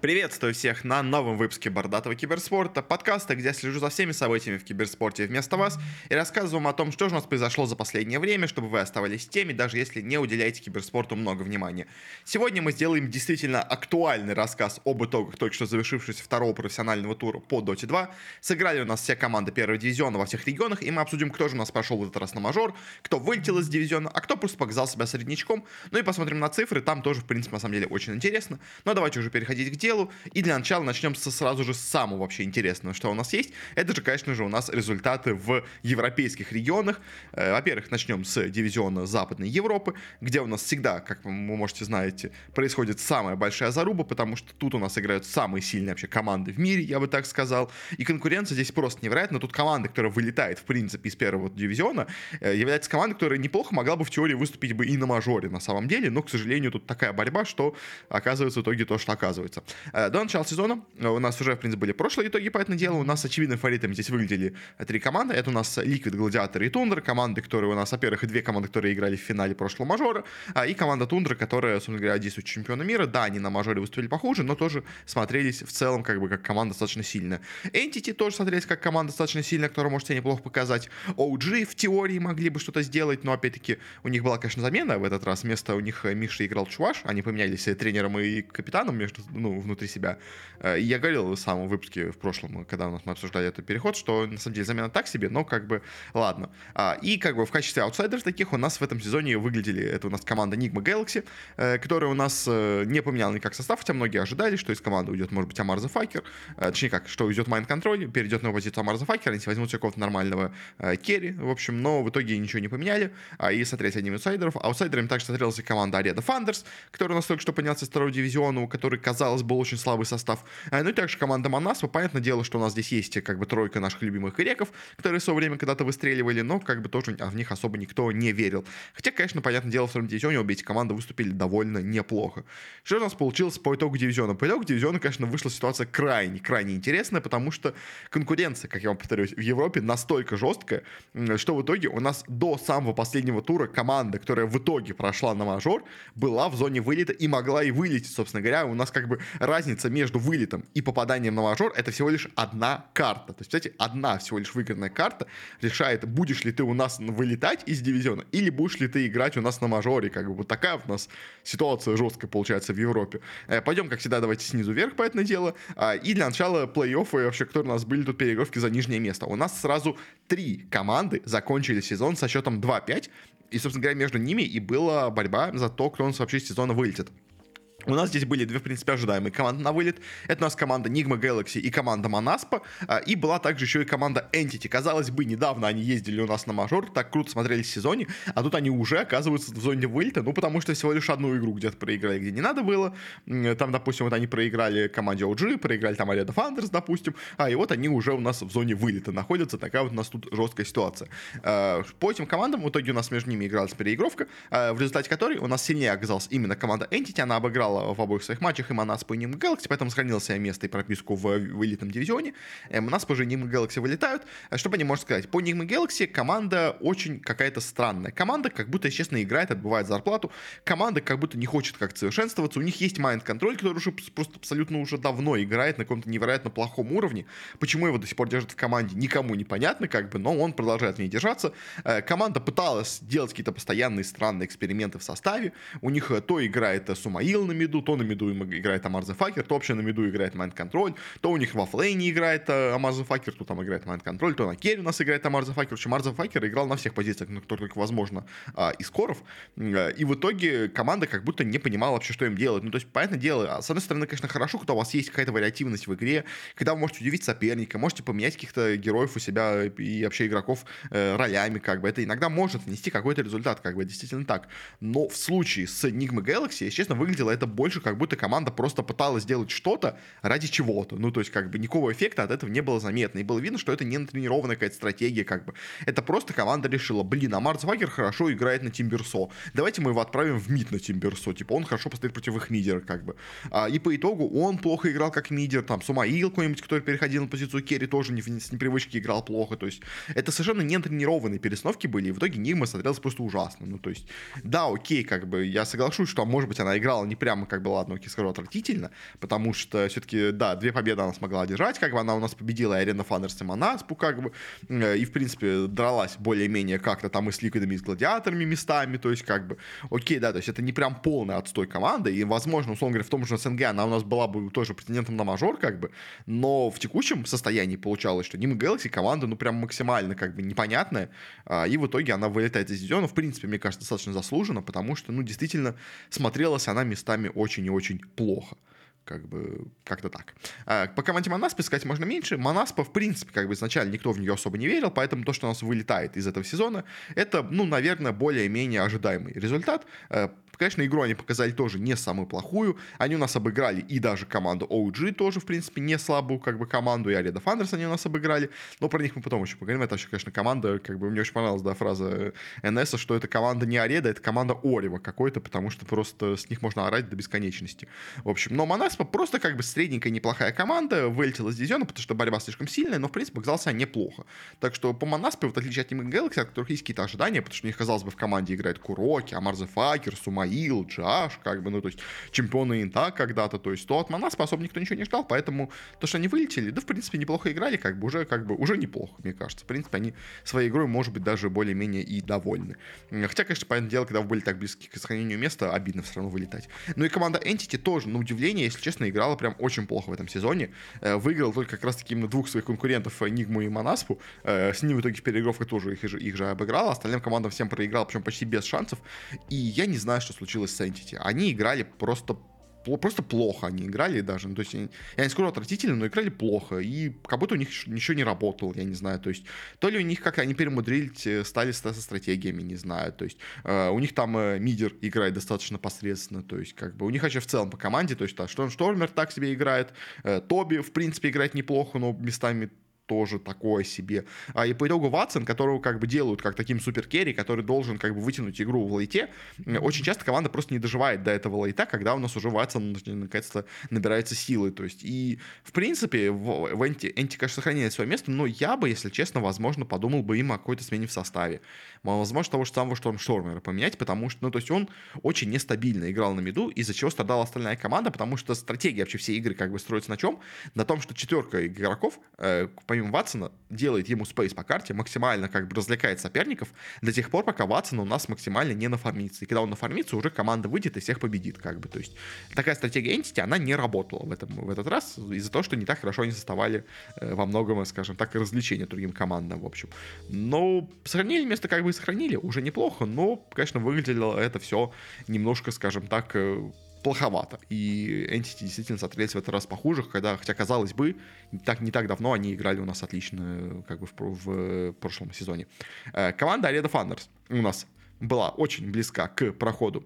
Приветствую всех на новом выпуске Бордатого киберспорта, подкаста, где я слежу за всеми событиями в киберспорте вместо вас и рассказываю вам о том, что же у нас произошло за последнее время, чтобы вы оставались в теме, даже если не уделяете киберспорту много внимания. Сегодня мы сделаем действительно актуальный рассказ об итогах только что завершившегося второго профессионального тура по Dota 2. Сыграли у нас все команды первого дивизиона во всех регионах, и мы обсудим, кто же у нас прошел в этот раз на мажор, кто вылетел из дивизиона, а кто просто показал себя среднячком. Ну и посмотрим на цифры, там тоже, в принципе, на самом деле очень интересно. Но давайте уже переходить к делу делу. И для начала начнем со сразу же с самого вообще интересного, что у нас есть. Это же, конечно же, у нас результаты в европейских регионах. Э, во-первых, начнем с дивизиона Западной Европы, где у нас всегда, как вы можете знаете, происходит самая большая заруба, потому что тут у нас играют самые сильные вообще команды в мире, я бы так сказал. И конкуренция здесь просто невероятна. Тут команда, которая вылетает, в принципе, из первого дивизиона, э, является командой, которая неплохо могла бы в теории выступить бы и на мажоре на самом деле, но, к сожалению, тут такая борьба, что оказывается в итоге то, что оказывается. Э, до начала сезона э, у нас уже, в принципе, были прошлые итоги по этому делу. У нас очевидным фаворитами здесь выглядели три команды. Это у нас Liquid, Гладиатор и Тундра. Команды, которые у нас, во-первых, две команды, которые играли в финале прошлого мажора. И команда Тундра, которая, собственно говоря, действует чемпиона мира. Да, они на мажоре выступили похуже, но тоже смотрелись в целом как бы как команда достаточно сильная. Entity тоже смотрелись как команда достаточно сильная, которая может себя неплохо показать. OG в теории могли бы что-то сделать, но опять-таки у них была, конечно, замена в этот раз. Вместо у них Миша играл Чуваш. Они поменялись тренером и капитаном между, ну, внутри себя. Э, я говорил в самом выпуске в прошлом, когда у нас мы обсуждали этот переход, что на самом деле замена так себе, но как бы ладно. А, и как бы в качестве аутсайдеров таких у нас в этом сезоне выглядели, это у нас команда Nigma Galaxy, э, которая у нас э, не поменяла никак состав, хотя многие ожидали, что из команды уйдет, может быть, Ammar the Fucker, точнее как, что уйдет Mind Control, перейдет на позицию Ammar the Fucker, они возьмут какого-то нормального керри, в общем, но в итоге ничего не поменяли, а и смотрелись одними из аутсайдеров. Аутсайдерами также смотрелась команда Ooredoo Thunders, которая у нас только что поднялся из второго дивизиона, у которой, казалось, был очень слабый состав. А, ну и также команда Манасва. Понятное дело, что у нас здесь есть как бы тройка наших любимых греков, которые в свое время когда-то выстреливали, но как бы тоже в них особо никто не верил. Хотя, конечно, понятное дело, в втором дивизионе обе эти команды выступили довольно неплохо. Что у нас получилось по итогу дивизиона? По итогу дивизиона, конечно, вышла ситуация крайне, крайне интересная, потому что конкуренция, как я вам повторюсь, в Европе настолько жесткая, что в итоге у нас до самого последнего тура команда, которая в итоге прошла на мажор, была в зоне вылета и могла и вылететь, собственно говоря. У нас как бы разница между вылетом и попаданием на мажор это всего лишь одна карта. То есть, кстати, одна всего лишь выигранная карта решает, будешь ли ты у нас вылетать из дивизиона или будешь ли ты играть у нас на мажоре. Как бы вот такая у нас ситуация жесткая получается в Европе. Э, пойдем, как всегда, давайте снизу вверх по этому делу. А, и для начала плей-оффы вообще, которые у нас были тут переигровки за нижнее место. У нас сразу три команды закончили сезон со счетом 2-5. И, собственно говоря, между ними и была борьба за то, кто у нас вообще из сезона вылетит. У нас здесь были две, в принципе, ожидаемые команды на вылет. Это у нас команда Nigma Galaxy и команда Manaspa. А, и была также еще и команда Entity. Казалось бы, недавно они ездили у нас на мажор, так круто смотрелись в сезоне, а тут они уже оказываются в зоне вылета, ну, потому что всего лишь одну игру где-то проиграли, где не надо было. Там, допустим, вот они проиграли команде OG, проиграли там Arena Founders, допустим, а и вот они уже у нас в зоне вылета находятся. Такая вот у нас тут жесткая ситуация. А, по этим командам в итоге у нас между ними игралась переигровка, а, в результате которой у нас сильнее оказалась именно команда Entity, она обыграла играл в обоих своих матчах и Манас по Ним Galaxy, поэтому сохранил себе место и прописку в, в элитном дивизионе. Манас позже Ним Galaxy вылетают. Э, что по ним можно сказать? По Ним Galaxy команда очень какая-то странная. Команда как будто, честно, играет, отбывает зарплату. Команда как будто не хочет как совершенствоваться. У них есть майнд-контроль, который уже просто абсолютно уже давно играет на каком-то невероятно плохом уровне. Почему его до сих пор держат в команде, никому непонятно, как бы, но он продолжает в ней держаться. Э, команда пыталась делать какие-то постоянные странные эксперименты в составе. У них э, то играет SumaiL на миду, то на миду играет Ammar Fucker, то вообще на миду играет Mind Control, то у них в оффлейне играет э, Ammar Fucker, то там играет Mind Control, то на керри у нас играет Ammar Fucker. В общем, Ammar Fucker играл на всех позициях, на которых только возможно, а, из коров. Э, и в итоге команда как будто не понимала вообще, что им делать. Ну, то есть, понятное дело, а, с одной стороны, конечно, хорошо, когда у вас есть какая-то вариативность в игре, когда вы можете удивить соперника, можете поменять каких-то героев у себя и вообще игроков э, ролями, как бы. Это иногда может нести какой-то результат, как бы, действительно так. Но в случае с Enigma Galaxy, если честно, выглядело это больше как будто команда просто пыталась сделать что-то ради чего-то. Ну, то есть, как бы, никакого эффекта от этого не было заметно. И было видно, что это не натренированная какая-то стратегия, как бы. Это просто команда решила, блин, а Марс Вагер хорошо играет на Тимберсо. Давайте мы его отправим в мид на Тимберсо. Типа, он хорошо постоит против их мидера, как бы. А, и по итогу он плохо играл как мидер. Там, Сумаил какой-нибудь, который переходил на позицию Керри, тоже не, с непривычки играл плохо. То есть, это совершенно не тренированные перестановки были. И в итоге Нигма смотрелась просто ужасно. Ну, то есть, да, окей, как бы, я соглашусь, что, может быть, она играла не прям прямо, как бы, ладно, окей, скажу, отвратительно, потому что все-таки, да, две победы она смогла одержать, как бы она у нас победила Арена Фандерс и Монаспу, как бы, э, и, в принципе, дралась более-менее как-то там и с Ликвидами, и с Гладиаторами местами, то есть, как бы, окей, да, то есть это не прям полный отстой команды, и, возможно, условно говоря, в том же СНГ она у нас была бы тоже претендентом на мажор, как бы, но в текущем состоянии получалось, что Дима Galaxy команда, ну, прям максимально, как бы, непонятная, а, и в итоге она вылетает из дивизиона, в принципе, мне кажется, достаточно заслуженно, потому что, ну, действительно, смотрелась она местами очень и очень плохо как бы как-то так. А, по команде Монаспа сказать можно меньше. Монаспа, в принципе, как бы изначально никто в нее особо не верил, поэтому то, что у нас вылетает из этого сезона, это, ну, наверное, более-менее ожидаемый результат. Э, Конечно, игру они показали тоже не самую плохую. Они у нас обыграли и даже команду OG тоже, в принципе, не слабую как бы команду. И Ареда Фандерс они у нас обыграли. Но про них мы потом еще поговорим. Это вообще, конечно, команда, как бы мне очень понравилась, да, фраза НС, что это команда не Ареда, это команда Орева какой-то, потому что просто с них можно орать до бесконечности. В общем, но Монаспа просто как бы средненькая, неплохая команда, вылетела из дивизиона, потому что борьба слишком сильная, но, в принципе, показалась она неплохо. Так что по Монаспе, вот отличие от Team Galaxy, от которых есть какие-то ожидания, потому что у них, казалось бы, в команде играет Куроки, Амарзе Факер, Сумаи, Исмаил, Джаш, как бы, ну, то есть чемпионы Инта когда-то, то есть то от Манас особо никто ничего не ждал, поэтому то, что они вылетели, да, в принципе, неплохо играли, как бы уже, как бы, уже неплохо, мне кажется. В принципе, они своей игрой, может быть, даже более-менее и довольны. Хотя, конечно, понятное дело, когда вы были так близки к сохранению места, обидно все равно вылетать. Ну и команда Entity тоже, на удивление, если честно, играла прям очень плохо в этом сезоне. Э, выиграл только как раз-таки именно двух своих конкурентов, Нигму и Манаспу. Э, с ними в итоге в переигровках тоже их, их же обыграл, остальным командам всем проиграл, причем почти без шансов. И я не знаю, что случилось с Entity. Они играли просто просто плохо они играли даже, ну, то есть, я не скажу отвратительно, но играли плохо, и как будто у них ничего не работало, я не знаю, то есть, то ли у них как-то они перемудрились, э, стали со стратегиями, не знаю, то есть, э, у них там э, мидер играет достаточно посредственно, то есть, как бы, у них вообще в целом по команде, то есть, да, Шторм Штормер так себе играет, э, Тоби, в принципе, играет неплохо, но местами тоже такое себе. А, и по итогу Ватсон, которого как бы делают как таким суперкерри, который должен как бы вытянуть игру в лейте, очень часто команда просто не доживает до этого лейта, когда у нас уже Ватсон наконец-то набирается силы. То есть, и в принципе в, в Энти, Энти, конечно, сохраняет свое место, но я бы, если честно, возможно, подумал бы им о какой-то смене в составе. Возможно, того же самого Штормштормера поменять, потому что, ну, то есть он очень нестабильно играл на миду, из-за чего страдала остальная команда, потому что стратегия вообще всей игры как бы строится на чем? На том, что четверка игроков, э, помимо Ватсона делает ему спейс по карте, максимально как бы развлекает соперников до тех пор, пока Ватсон у нас максимально не нафармится. И когда он нафармится, уже команда выйдет и всех победит, как бы. То есть такая стратегия Entity, она не работала в, этом, в этот раз из-за того, что не так хорошо они составали э, во многом, скажем так, развлечения другим командам, в общем. Но сохранили место как бы и сохранили, уже неплохо, но, конечно, выглядело это все немножко, скажем так, э, плоховато. И Entity действительно смотрелись в этот раз похуже, когда, хотя, казалось бы, так, не так давно они играли у нас отлично как бы в, в прошлом сезоне. Э, команда Arena Thunders у нас была очень близка к проходу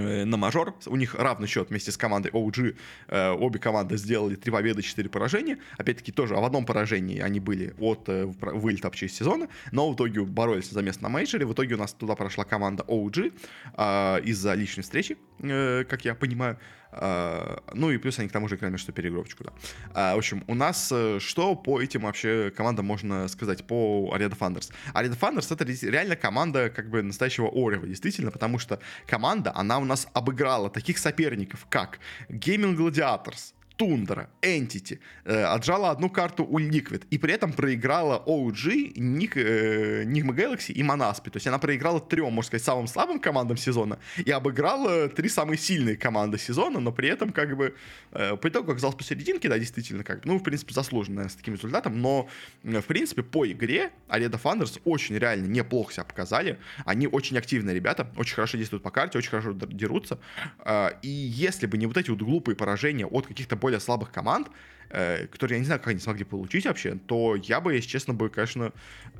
на мажор. У них равный счет вместе с командой OG. Э, обе команды сделали 3 победы, 4 поражения. Опять-таки тоже в одном поражении они были от э, вылета вообще из сезона, но в итоге боролись за место на мейджоре. В итоге у нас туда прошла команда OG из-за личной встречи, как я понимаю. А, ну и плюс они к тому же играли между переигровочку, да. А, в общем, у нас э, что по этим вообще командам можно сказать по Арена Фандерс? Арена Фандерс это реально команда как бы настоящего Орева, действительно, потому что команда, она у нас обыграла таких соперников, как Gaming Gladiators, Тундра, Entity э, отжала одну карту у Liquid и при этом проиграла OG, Ник, э, Galaxy и Монасpi. То есть она проиграла трем, можно сказать, самым слабым командам сезона и обыграла три самые сильные команды сезона, но при этом как бы э, по итогу оказалось посерединке, да, действительно, как ну, в принципе, заслуженно, с таким результатом, но э, в принципе по игре Ooredoo Thunders очень реально неплохо себя показали. Они очень активные ребята, очень хорошо действуют по карте, очень хорошо дерутся. Э, и если бы не вот эти вот глупые поражения от каких-то более слабых команд, которые я не знаю, как они смогли получить вообще, то я бы, если честно, бы, конечно,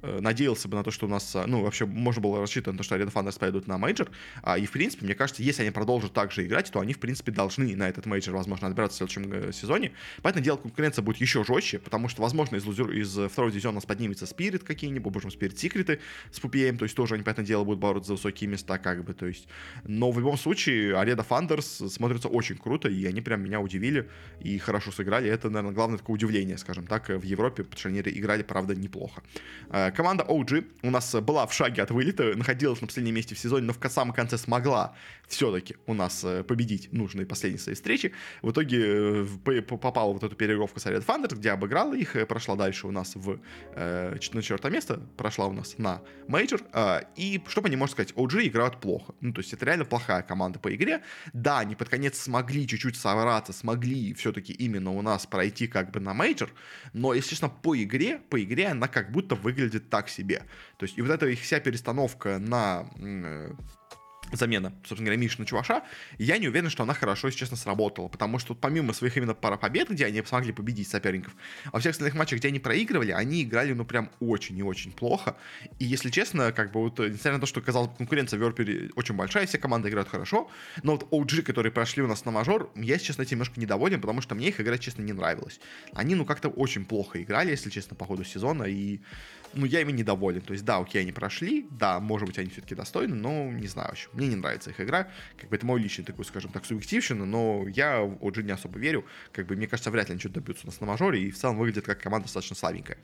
э, надеялся бы на то, что у нас, э, ну, вообще можно было рассчитывать на то, что Ooredoo Thunders пойдут на мейджор. А, и, в принципе, мне кажется, если они продолжат так же играть, то они, в принципе, должны на этот мейджор, возможно, отбираться в следующем сезоне. Поэтому дело конкуренция будет еще жестче, потому что, возможно, из, лузер, из второго дивизиона у нас поднимется Spirit какие-нибудь, боже мой, Spirit, Секреты с Паппеем, то есть тоже они, понятное дело, будут бороться за высокие места, как бы, то есть. Но в любом случае, Ooredoo Thunders смотрится очень круто, и они прям меня удивили и хорошо сыграли. Это, наверное, главное такое удивление, скажем так, в Европе, они играли, правда, неплохо. Э, команда OG у нас была в шаге от вылета, находилась на последнем месте в сезоне, но в самом конце смогла все-таки у нас э, победить нужные последние свои встречи. В итоге попала вот эту переигровку с Ooredoo Thunders, где обыграла их, прошла дальше у нас в на четвертое место, прошла у нас на мейджор. И что по ней можно сказать, OG играют плохо. Ну, то есть это реально плохая команда по игре. Да, они под конец смогли чуть-чуть собраться, смогли все-таки именно у нас пройти как бы на мейджор, но, если честно, по игре, по игре она как будто выглядит так себе. То есть и вот эта их вся перестановка на э, замена, собственно говоря, Мишина Чуваша, я не уверен, что она хорошо, если честно, сработала, потому что помимо своих именно пара побед, где они смогли победить соперников, во всех остальных матчах, где они проигрывали, они играли, ну, прям очень и очень плохо, и, если честно, как бы вот, несмотря на то, что, казалось бы, конкуренция в Верпере очень большая, все команды играют хорошо, но вот OG, которые прошли у нас на мажор, я, если честно, этим немножко недоволен, потому что мне их игра, честно, не нравилась. Они, ну, как-то очень плохо играли, если честно, по ходу сезона, и ну, я ими недоволен. То есть, да, окей, они прошли, да, может быть, они все-таки достойны, но не знаю вообще. Мне не нравится их игра. Как бы это мой личный такой, скажем так, субъективщина, но я в OG не особо верю. Как бы, мне кажется, вряд ли они что-то добьются у нас на мажоре, и в целом выглядит как команда достаточно слабенькая.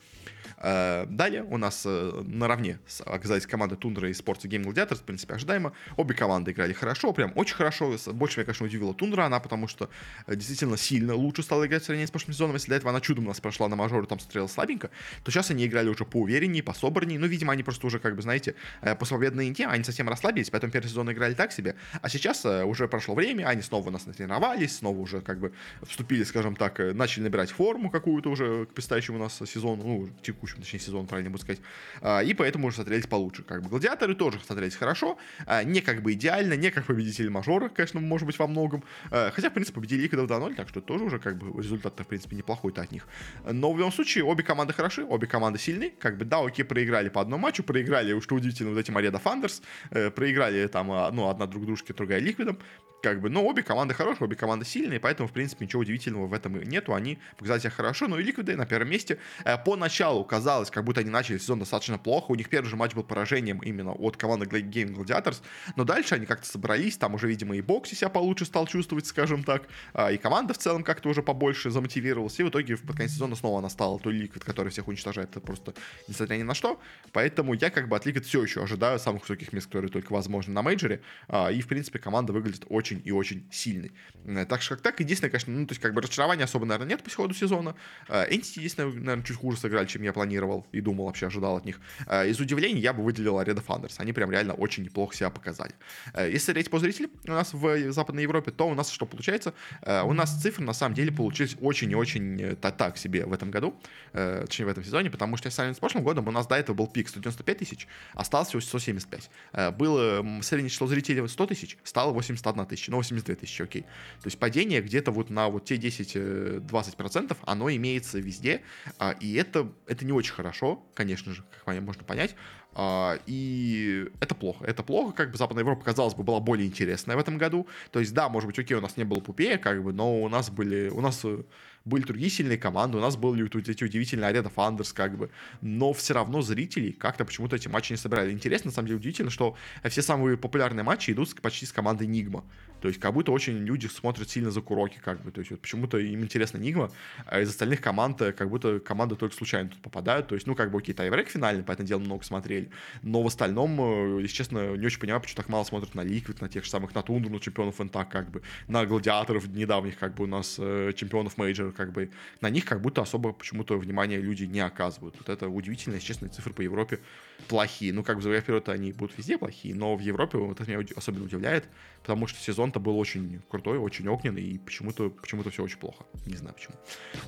Э, далее у нас э, наравне оказались команды Тундра и Sports Game Gladiators, в принципе, ожидаемо. Обе команды играли хорошо, прям очень хорошо. Больше меня, конечно, удивила Тундра, она потому что э, действительно сильно лучше стала играть в сравнении с прошлым сезоном. Если до этого она чудом у нас прошла на мажоре, там смотрела слабенько, то сейчас они играли уже поувереннее, пособраннее. Ну, видимо, они просто уже, как бы, знаете, после победной инте, они совсем расслабились, поэтому первый сезон играли так себе. А сейчас уже прошло время, они снова у нас натренировались, снова уже, как бы, вступили, скажем так, начали набирать форму какую-то уже к предстоящему у нас сезону, ну, текущему, точнее, сезону, правильно буду сказать. А, и поэтому уже смотрелись получше. Как бы гладиаторы тоже смотрелись хорошо. А, не как бы идеально, не как победители мажора, конечно, может быть, во многом. А, хотя, в принципе, победили их 2-0, так что тоже уже как бы результат-то, в принципе, неплохой-то от них. Но в любом случае, обе команды хороши, обе команды сильны. Как бы, да, окей, проиграли по одному матчу, проиграли, что удивительно, вот этим Ареда Фандерс, э, проиграли там, ну, одна друг дружке, другая Ликвидом. Как бы, но обе команды хорошие, обе команды сильные, поэтому, в принципе, ничего удивительного в этом нету. Они показали себя хорошо, но и Ликвиды на первом месте. Э, поначалу казалось, как будто они начали сезон достаточно плохо. У них первый же матч был поражением именно от команды Gaimin Gladiators, но дальше они как-то собрались, там уже, видимо, и Boxi себя получше стал чувствовать, скажем так, а, и команда в целом как-то уже побольше замотивировалась, и в итоге в конце сезона снова она стала той Liquid, который всех уничтожает, это просто несмотря ни на что. Поэтому я как бы от Liquid все еще ожидаю самых высоких мест, которые только возможно на мейджоре, а, и, в принципе, команда выглядит очень и очень сильной. Э, так что как так, единственное, конечно, ну, то есть как бы разочарования особо, наверное, нет по ходу сезона. Энтити, единственное, наверное, чуть хуже сыграли, чем я планировал и думал, вообще ожидал от них. Э, из удивлений я бы выделил Ареда Фандерс. Они прям реально очень неплохо себя показали. Э, если смотреть по зрителям у нас в Западной Европе, то у нас что получается? Э, у нас цифры на самом деле получились очень и очень так себе в этом году, точнее в этом сезоне, потому что сами с прошлым годом у нас до этого был пик 195 тысяч, осталось всего 175. Было среднее число зрителей 100 тысяч, стало 81 тысяча, ну 82 тысячи, окей. То есть падение где-то вот на вот те 10-20% оно имеется везде, а, и это, это не очень хорошо, конечно же, как можно понять. А, и это плохо. Это плохо, как бы Западная Европа, казалось бы, была более интересная в этом году. То есть, да, может быть, окей, у нас не было Пупея, как бы, но у нас были, у нас э, были другие сильные команды, у нас были вот эти удивительные Арена Фандерс, как бы, но все равно зрителей как-то почему-то эти матчи не собирали. Интересно, на самом деле, удивительно, что все самые популярные матчи идут почти с командой Нигма. То есть, как будто очень люди смотрят сильно за Куроки, как бы, то есть, вот почему-то им интересно Нигма, а из остальных команд, э, как будто команды только случайно тут попадают, то есть, ну, как бы, окей, тайбрек финальный, поэтому дело много смотрели, но в остальном, э, если честно, не очень понимаю, почему так мало смотрят на Liquid, на тех же самых, на Тундру, на чемпионов инта, как бы, на гладиаторов недавних, как бы, у нас э, чемпионов мейджора, как бы, на них как будто особо почему-то внимания люди не оказывают. Вот это удивительно, если честно, цифры по Европе плохие. Ну, как бы, вперед, они будут везде плохие, но в Европе вот это меня особенно удивляет, потому что сезон-то был очень крутой, очень огненный, и почему-то почему все очень плохо. Не знаю почему.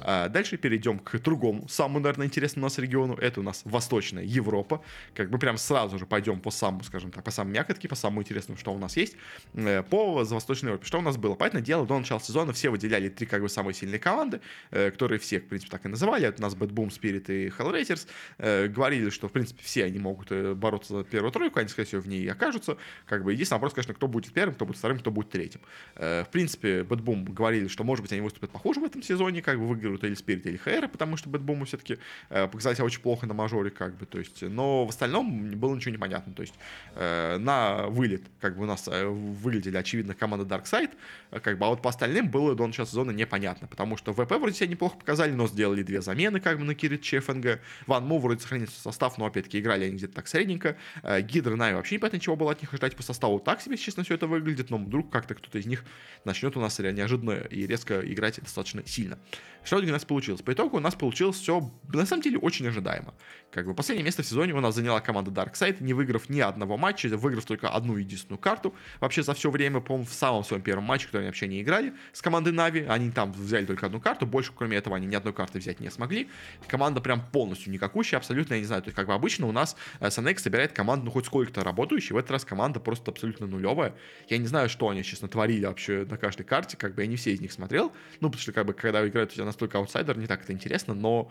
А дальше перейдем к другому, самому, наверное, интересному у нас региону. Это у нас Восточная Европа. Как бы прям сразу же пойдем по самому, скажем так, по самой мякотке, по самому интересному, что у нас есть. Э, по Восточной Европе. Что у нас было? Понятное дело, до начала сезона все выделяли три как бы самые сильные команды, э, которые все, в принципе, так и называли. Это у нас Bad Boom, Spirit и Hellraisers. Э, говорили, что, в принципе, все они могут бороться за первую тройку, они, скорее всего, в ней окажутся. Как бы единственный вопрос, конечно, кто будет первым, кто будет вторым, кто будет третьим. В принципе, BetBoom говорили, что, может быть, они выступят похуже в этом сезоне, как бы выиграют или Spirit, или HR, потому что BetBoom'у все-таки э, показали себя очень плохо на мажоре, как бы, то есть, но в остальном было ничего не понятно, то есть, э, на вылет, как бы, у нас э, выглядели, очевидно, команда Darkside, э, как бы, а вот по остальным было до начала сезона непонятно, потому что в ВП вроде себя неплохо показали, но сделали две замены, как бы на Kiritych и fng. Ван Му вроде сохранился состав, но опять-таки играли они где-то так средненько. Э, Гидра Нави вообще непонятно, чего было от них ждать по составу. Так себе, честно, все это выглядит, но вдруг как-то кто-то из них начнет у нас неожиданно и резко играть достаточно сильно. Что у нас получилось? По итогу у нас получилось все, на самом деле, очень ожидаемо. Как бы последнее место в сезоне у нас заняла команда Darkseid, не выиграв ни одного матча, выиграв только одну единственную карту. Вообще за все время, по-моему, в самом своем первом матче, который они вообще не играли с командой Нави, они там взяли только одну карту, больше, кроме этого, они ни одной карты взять не смогли. Команда прям полностью никакущая, абсолютно, я не знаю, то есть как бы обычно у нас Санек собирает команду, ну, хоть сколько-то работающей, в этот раз команда просто абсолютно нулевая. Я не знаю, что они, честно, творили вообще на каждой карте, как бы я не все из них смотрел, ну, потому что, как бы, когда играют у тебя настолько аутсайдер, не так это интересно, но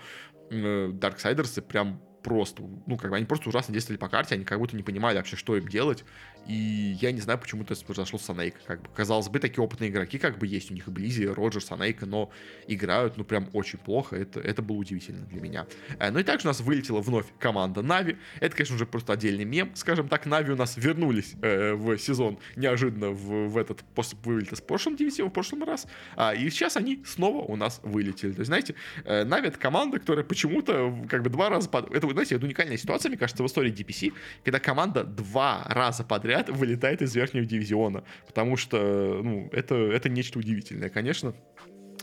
э, Darksiders прям просто, ну, как бы они просто ужасно действовали по карте, они как будто не понимали вообще, что им делать, и я не знаю, почему это произошло с Санейко, как бы, казалось бы, такие опытные игроки, как бы, есть у них и Близи, и Роджер, Санейко, но играют, ну, прям очень плохо, это, это было удивительно для меня. Э, ну и также у нас вылетела вновь команда Нави, это, конечно, уже просто отдельный мем, скажем так, Нави у нас вернулись э, в сезон неожиданно в, в этот, после вылета с прошлым дивизион, в прошлом раз, а, и сейчас они снова у нас вылетели, то есть, знаете, э, Нави это команда, которая почему-то, как бы, два раза, под... это, знаете, это уникальная ситуация, мне кажется, в истории DPC, когда команда два раза подряд вылетает из верхнего дивизиона, потому что, ну, это, это нечто удивительное, конечно.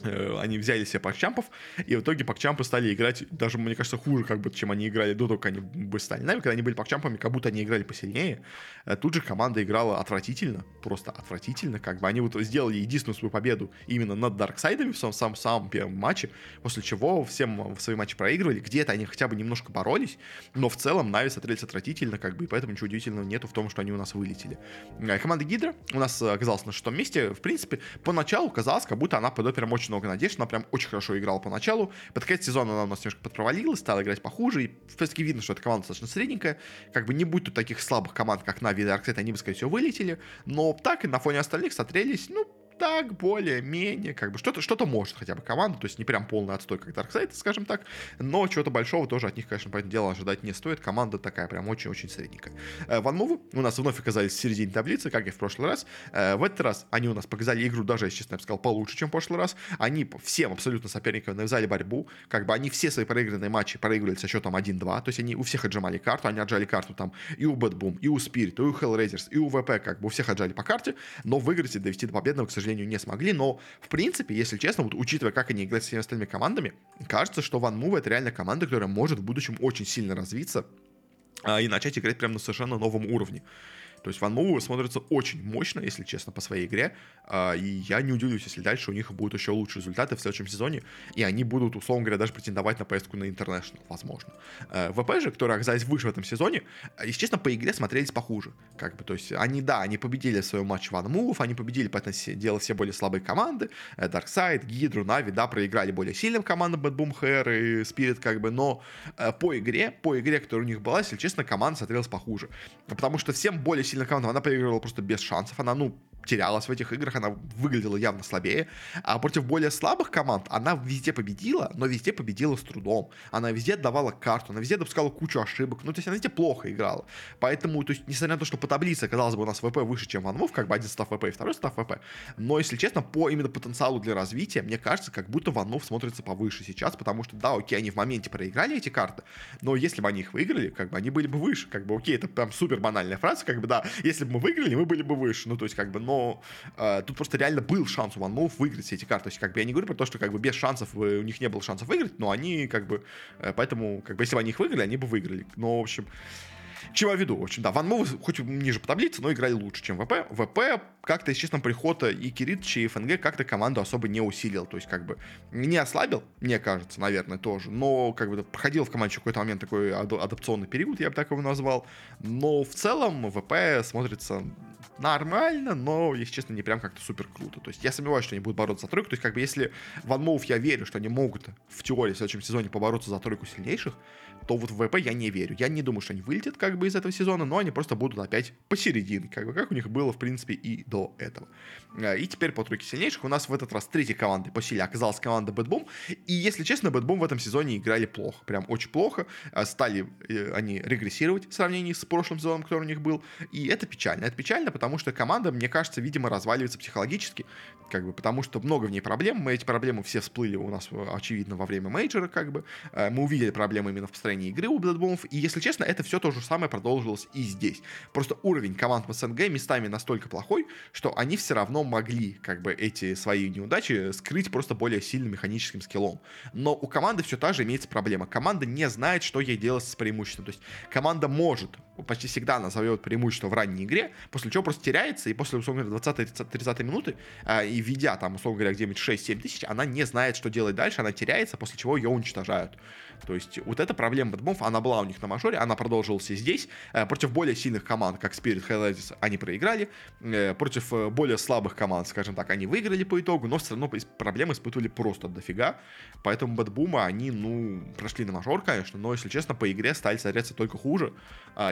Э, они взяли себе пакчампов, и в итоге пакчампы стали играть даже, мне кажется, хуже, как бы, чем они играли до того, как они бы стали нами, когда они были пакчампами, как будто они играли посильнее. Э, тут же команда играла отвратительно, просто отвратительно, как бы они вот сделали единственную свою победу именно над Дарксайдами в самом, самом первом матче, после чего всем в свои матчи проигрывали, где-то они хотя бы немножко боролись, но в целом Нави смотрелись отвратительно, как бы, и поэтому ничего удивительного нету в том, что они у нас вылетели. Э, команда Гидра у нас оказалась на шестом месте, в принципе, поначалу казалось, как будто она пойдет прям очень очень много надежд, она прям очень хорошо играла поначалу. Под конец сезона она у нас немножко подпровалилась, стала играть похуже, и в принципе видно, что эта команда достаточно средненькая. Как бы не будь тут таких слабых команд, как Нави и Darkseid, они бы, скорее всего, вылетели. Но так и на фоне остальных смотрелись, ну, так, более-менее, как бы что-то что может хотя бы команда, то есть не прям полный отстой, как Darkseid, скажем так, но чего-то большого тоже от них, конечно, по этому делу ожидать не стоит. Команда такая прям очень-очень средненькая. Э, Ванмовы у нас вновь оказались в середине таблицы, как и в прошлый раз. Э, в этот раз они у нас показали игру даже, если честно, я бы сказал, получше, чем в прошлый раз. Они всем абсолютно соперникам навязали борьбу, как бы они все свои проигранные матчи проигрывали со счетом 1-2, то есть они у всех отжимали карту, они отжали карту там и у Boom, и у Spirit, и у Hellraisers, и у VP, как бы у всех отжали по карте, но выиграть и довести до победного, к сожалению, не смогли, но в принципе, если честно, вот учитывая, как они играют с всеми остальными командами, кажется, что Ван Мува это реально команда, которая может в будущем очень сильно развиться а, и начать играть прямо на совершенно новом уровне. То есть Ван Мову смотрится очень мощно, если честно, по своей игре. А, и я не удивлюсь, если дальше у них будут еще лучшие результаты в следующем сезоне, и они будут, условно говоря, даже претендовать на поездку на International, возможно. А, ВП же, которые оказались выше в этом сезоне, если честно, по игре смотрелись похуже. Как бы, то есть они, да, они победили в своем матче Ван Мувов, они победили, поэтому дело все более слабые команды. Э, Darkseid, Гидру, Нави, да, проиграли более сильным командам Bad Boom Hair и Spirit, как бы, но э, по игре, по игре, которая у них была, если честно, команда смотрелась похуже. Потому что всем более сильная команда, она проигрывала просто без шансов, она, ну, терялась в этих играх, она выглядела явно слабее. А против более слабых команд она везде победила, но везде победила с трудом. Она везде отдавала карту, она везде допускала кучу ошибок. Ну, то есть она везде плохо играла. Поэтому, то есть, несмотря на то, что по таблице, казалось бы, у нас ВП выше, чем Ванмов, как бы один став ВП и второй став ВП. Но, если честно, по именно потенциалу для развития, мне кажется, как будто Ванмов смотрится повыше сейчас, потому что, да, окей, они в моменте проиграли эти карты, но если бы они их выиграли, как бы они были бы выше. Как бы, окей, это прям супер банальная фраза, как бы, да, если бы мы выиграли, мы были бы выше. Ну, то есть, как бы, но э, тут просто реально был шанс у OneMove выиграть все эти карты. То есть, как бы я не говорю про то, что как бы без шансов э, у них не было шансов выиграть, но они как бы, э, поэтому, как бы, если бы они их выиграли, они бы выиграли. Но, в общем, к чему я веду? В общем, да, Ван Мовы хоть ниже по таблице, но играли лучше, чем ВП. ВП как-то, если честно, прихода и Киритчи, и ФНГ как-то команду особо не усилил. То есть, как бы, не ослабил, мне кажется, наверное, тоже. Но, как бы, проходил в команде какой-то момент такой адапционный период, я бы так его назвал. Но в целом ВП смотрится нормально, но, если честно, не прям как-то супер круто. То есть я сомневаюсь, что они будут бороться за тройку. То есть, как бы, если Ван Моув я верю, что они могут в теории в следующем сезоне побороться за тройку сильнейших, то вот в ВП я не верю. Я не думаю, что они вылетят, как бы из этого сезона, но они просто будут опять посередине, как бы, как у них было, в принципе, и до этого. Э, и теперь по тройке сильнейших у нас в этот раз третьей командой по силе оказалась команда Boom, и, если честно, Boom в этом сезоне играли плохо, прям очень плохо, э, стали они регрессировать в сравнении с прошлым сезоном, который у них был, и это печально. Это печально, потому что команда, мне кажется, видимо, разваливается психологически, как бы, потому что много в ней проблем, мы эти проблемы все всплыли у нас, очевидно, во время мейджора, как бы, мы увидели проблемы именно в построении игры у Boom, и, если честно, это все то же самое продолжилось и здесь. Просто уровень команд СНГ местами настолько плохой, что они все равно могли, как бы, эти свои неудачи скрыть просто более сильным механическим скиллом. Но у команды все та же имеется проблема. Команда не знает, что ей делать с преимуществом. То есть команда может, почти всегда назовет преимущество в ранней игре, после чего просто теряется, и после, условно говоря, 20-30 минуты, э, и ведя там, условно говоря, где-нибудь 6-7 тысяч, она не знает, что делать дальше, она теряется, после чего ее уничтожают. То есть вот эта проблема бэтбомов, она была у них на мажоре, она продолжилась и здесь. Э, против более сильных команд, как Spirit Highlights, они проиграли. Э, против э, более слабых команд, скажем так, они выиграли по итогу, но все равно проблемы испытывали просто дофига. Поэтому бэтбумы, они, ну, прошли на мажор, конечно, но, если честно, по игре стали смотреться только хуже.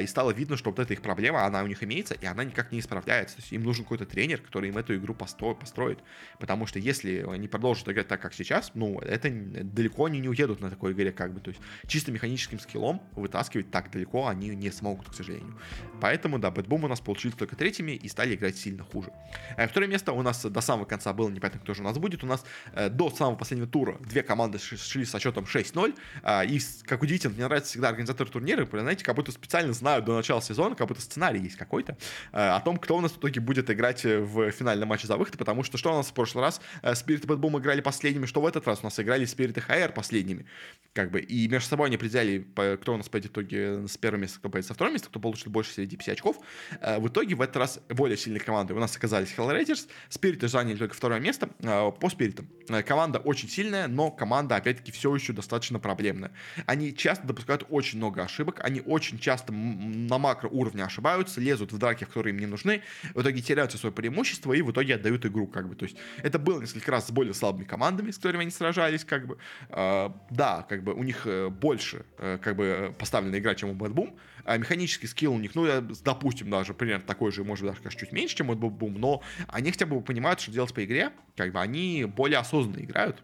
И стало видно, что вот эта их проблема, она у них имеется, и она никак не исправляется. То есть им нужен какой-то тренер, который им эту игру построит. Потому что если они продолжат играть так, как сейчас, ну, это далеко они не уедут на такой игре, как бы, то есть чисто механическим скиллом вытаскивать так далеко они не смогут, к сожалению. Поэтому, да, BetBoom у нас получились только третьими и стали играть сильно хуже. А второе место у нас до самого конца было, непонятно, кто же у нас будет. У нас э, до самого последнего тура две команды шли со счетом 6-0. Э, а, и, как удивительно, мне нравится всегда организаторы турнира, знаете, как будто специально знают до начала сезона, как будто сценарий есть какой-то, э, о том, кто у нас в итоге будет играть в финальном матче за выход, потому что что у нас в прошлый раз? Э, Spirit и Bad играли последними, что в этот раз у нас играли Spirit и HR последними. Как бы, и между собой они определяли, кто у нас пойдет в итоге с первого места, кто пойдет со второго места, кто получит больше среди 50 очков. Э, в итоге в этот раз более сильные команды у нас оказались Hellraisers, Спириты заняли только второе место э, по Спиритам. Э, команда очень сильная, но команда, опять-таки, все еще достаточно проблемная. Они часто допускают очень много ошибок, они очень часто на макро уровне ошибаются, лезут в драки, которые им не нужны, в итоге теряют свое преимущество и в итоге отдают игру, как бы. То есть это было несколько раз с более слабыми командами, с которыми они сражались, как бы. Да, как бы у них больше э, как бы поставлена игра, чем у Bad Boom. А механический скилл у них, ну, допустим, даже примерно такой же, может быть, даже, конечно, чуть меньше, чем у Bad Boom, но они хотя бы понимают, что делать по игре, как бы они более осознанно играют,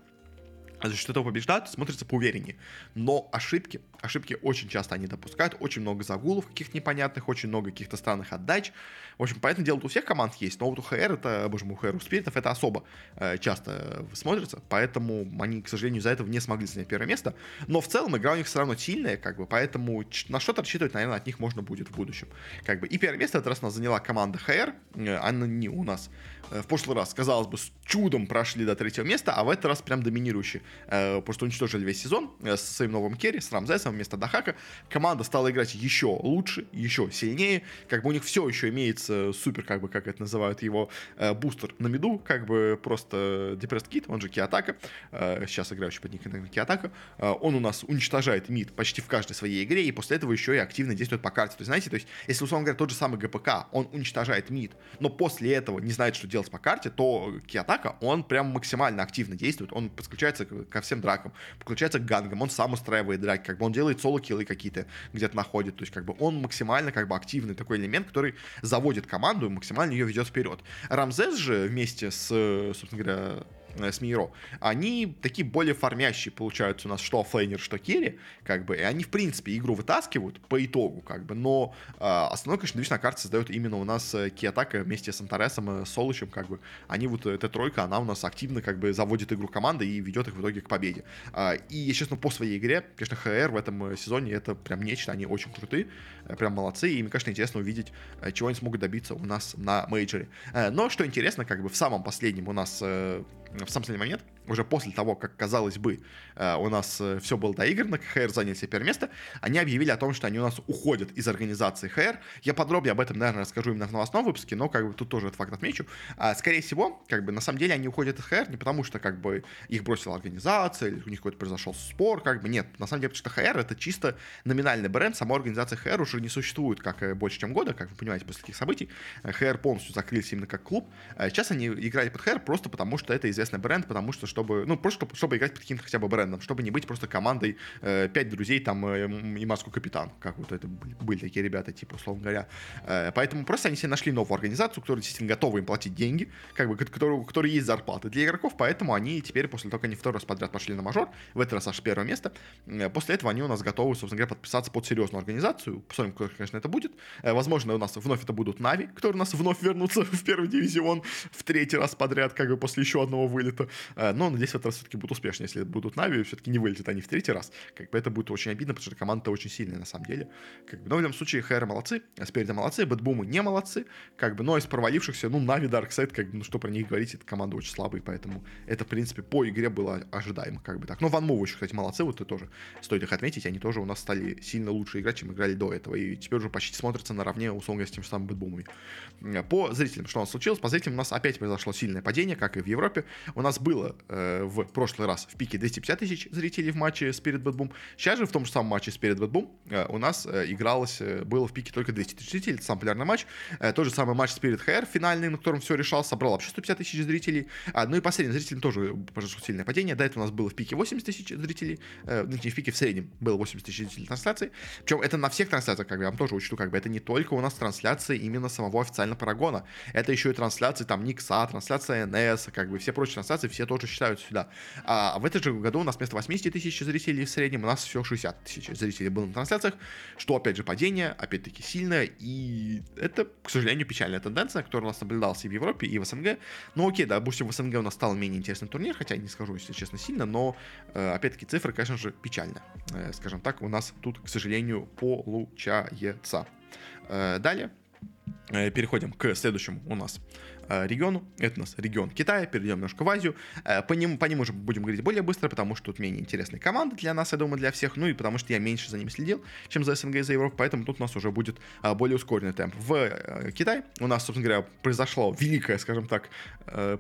а за счет этого побеждают, смотрится поувереннее. Но ошибки, ошибки очень часто они допускают, очень много загулов каких-то непонятных, очень много каких-то странных отдач. В общем, поэтому дело у всех команд есть, но вот у ХР это, боже мой, у ХР у Спиритов это особо э, часто смотрится, поэтому они, к сожалению, из-за этого не смогли занять первое место. Но в целом игра у них все равно сильная, как бы, поэтому на что-то рассчитывать, наверное, от них можно будет в будущем. Как бы. И первое место этот раз у нас заняла команда ХР, э, они у нас Э, в прошлый раз, казалось бы, с чудом прошли до третьего места, а в этот раз прям доминирующие. Э, просто уничтожили весь сезон э, со своим новым керри, с Рамзесом вместо Дахака. Команда стала играть еще лучше, еще сильнее. Как бы у них все еще имеется супер, как бы, как это называют его, бустер на миду, как бы просто Depressed Kit, он же Киатака, сейчас играющий под ником Киатака. Он у нас уничтожает мид почти в каждой своей игре, и после этого еще и активно действует по карте. То есть, знаете, то есть, если, условно говоря, тот же самый ГПК, он уничтожает мид, но после этого не знает, что делать по карте, то Киатака, он прям максимально активно действует, он подключается ко всем дракам, подключается к гангам, он сам устраивает драки, как бы он делает соло-киллы какие-то где-то находит, то есть как бы он максимально как бы активный такой элемент, который заводит команду и максимально ее ведет вперед. Рамзес же вместе с, собственно говоря, Э, с Миро, они такие более фармящие получаются у нас, что оффлейнер, что керри, как бы, и они, в принципе, игру вытаскивают по итогу, как бы, но э, основной, конечно, движ на карте создает именно у нас э, Kiyotaka вместе с Антаресом, э, Солычем, как бы, они вот, эта тройка, она у нас активно, как бы, заводит игру команды и ведет их в итоге к победе. Э, и, честно, по своей игре, конечно, ХР в этом сезоне это прям нечто, они очень крутые, прям молодцы, и мне, конечно, интересно увидеть, чего они смогут добиться у нас на мейджоре. Э, но, что интересно, как бы, в самом последнем у нас в самом последний момент уже после того, как, казалось бы, э, у нас э, все было доиграно, КХР заняли себе первое место, они объявили о том, что они у нас уходят из организации ХР. Я подробнее об этом, наверное, расскажу именно в новостном выпуске, но как бы тут тоже этот факт отмечу. А, скорее всего, как бы на самом деле они уходят из ХР не потому, что как бы их бросила организация, или у них какой-то произошел спор, как бы нет. На самом деле, потому что ХР это чисто номинальный бренд, сама организация ХР уже не существует как э, больше, чем года, как вы понимаете, после таких событий. ХР полностью закрылись именно как клуб. Сейчас они играли под ХР просто потому, что это известный бренд, потому что чтобы, ну, просто чтобы, чтобы играть под каким-то хотя бы брендом, чтобы не быть просто командой э, друзей там э, и маску капитан, как вот это были, такие ребята, типа, условно говоря. Э, поэтому просто они себе нашли новую организацию, которая действительно готова им платить деньги, как бы, которые, у которой есть зарплаты для игроков, поэтому они теперь, после того, как они второй раз подряд пошли на мажор, в этот раз аж первое место, э, после этого они у нас готовы, собственно говоря, подписаться под серьезную организацию. Посмотрим, кто, конечно, это будет. Э, возможно, у нас вновь это будут Нави, которые у нас вновь вернутся в первый дивизион в третий раз подряд, как бы после еще одного вылета. Э, но надеюсь, в этот раз все-таки будут успешнее. Если будут Нави, все-таки не вылетят они в третий раз. Как бы это будет очень обидно, потому что команда очень сильная на самом деле. Как бы, но в любом случае, HR молодцы, Spirit молодцы, BetBoom ы не молодцы. Как бы, но из провалившихся, ну, NaVi, Darkside, как бы, ну, что про них говорить, эта команда очень слабая, поэтому это, в принципе, по игре было ожидаемо, как бы так. Но One Move еще, кстати, молодцы, вот это тоже стоит их отметить, они тоже у нас стали сильно лучше играть, чем играли до этого, и теперь уже почти смотрятся наравне, условно, с тем же самым BetBoom ами. По зрителям, что у нас случилось? По зрителям у нас опять произошло сильное падение, как и в Европе. У нас было э, в прошлый раз в пике 250 тысяч зрителей в матче Spirit BetBoom. Сейчас же в том же самом матче Spirit BetBoom э, у нас э, игралось, э, было в пике только 200 тысяч зрителей, это самый популярный матч. Э, тот же самый матч Spirit HR финальный, на котором все решал, собрал вообще 150 тысяч зрителей. А, ну и последний зрителям тоже произошло сильное падение. До этого у нас было в пике 80 тысяч зрителей, э, ну, не в пике, в среднем было 80 тысяч зрителей трансляции. Причем это на всех трансляциях, как бы, я вам тоже учту, как бы, это не только у нас трансляции именно самого официального парагона. Это еще и трансляции там Никса, трансляция НС, как бы, все прочие трансляции, все тоже считают сюда. А в этом же году у нас вместо 80 тысяч зрителей в среднем у нас всего 60 тысяч зрителей было на трансляциях, что, опять же, падение, опять-таки, сильное, и это, к сожалению, печальная тенденция, которая у нас наблюдалась и в Европе, и в СНГ. Ну, окей, да, допустим, в СНГ у нас стал менее интересный турнир, хотя не скажу, если честно, сильно, но, э, опять-таки, цифры, конечно же, печально. Э, скажем так, у нас тут, к сожалению, получается. Э, далее переходим к следующему у нас региону. Это у нас регион Китая, перейдем немножко в Азию. Э, по ним, по ним уже будем говорить более быстро, потому что тут менее интересные команды для нас, я думаю, для всех. Ну и потому что я меньше за ними следил, чем за СНГ и за Европу, поэтому тут у нас уже будет э, более ускоренный темп. В Китае у нас, собственно говоря, произошло великое, скажем так,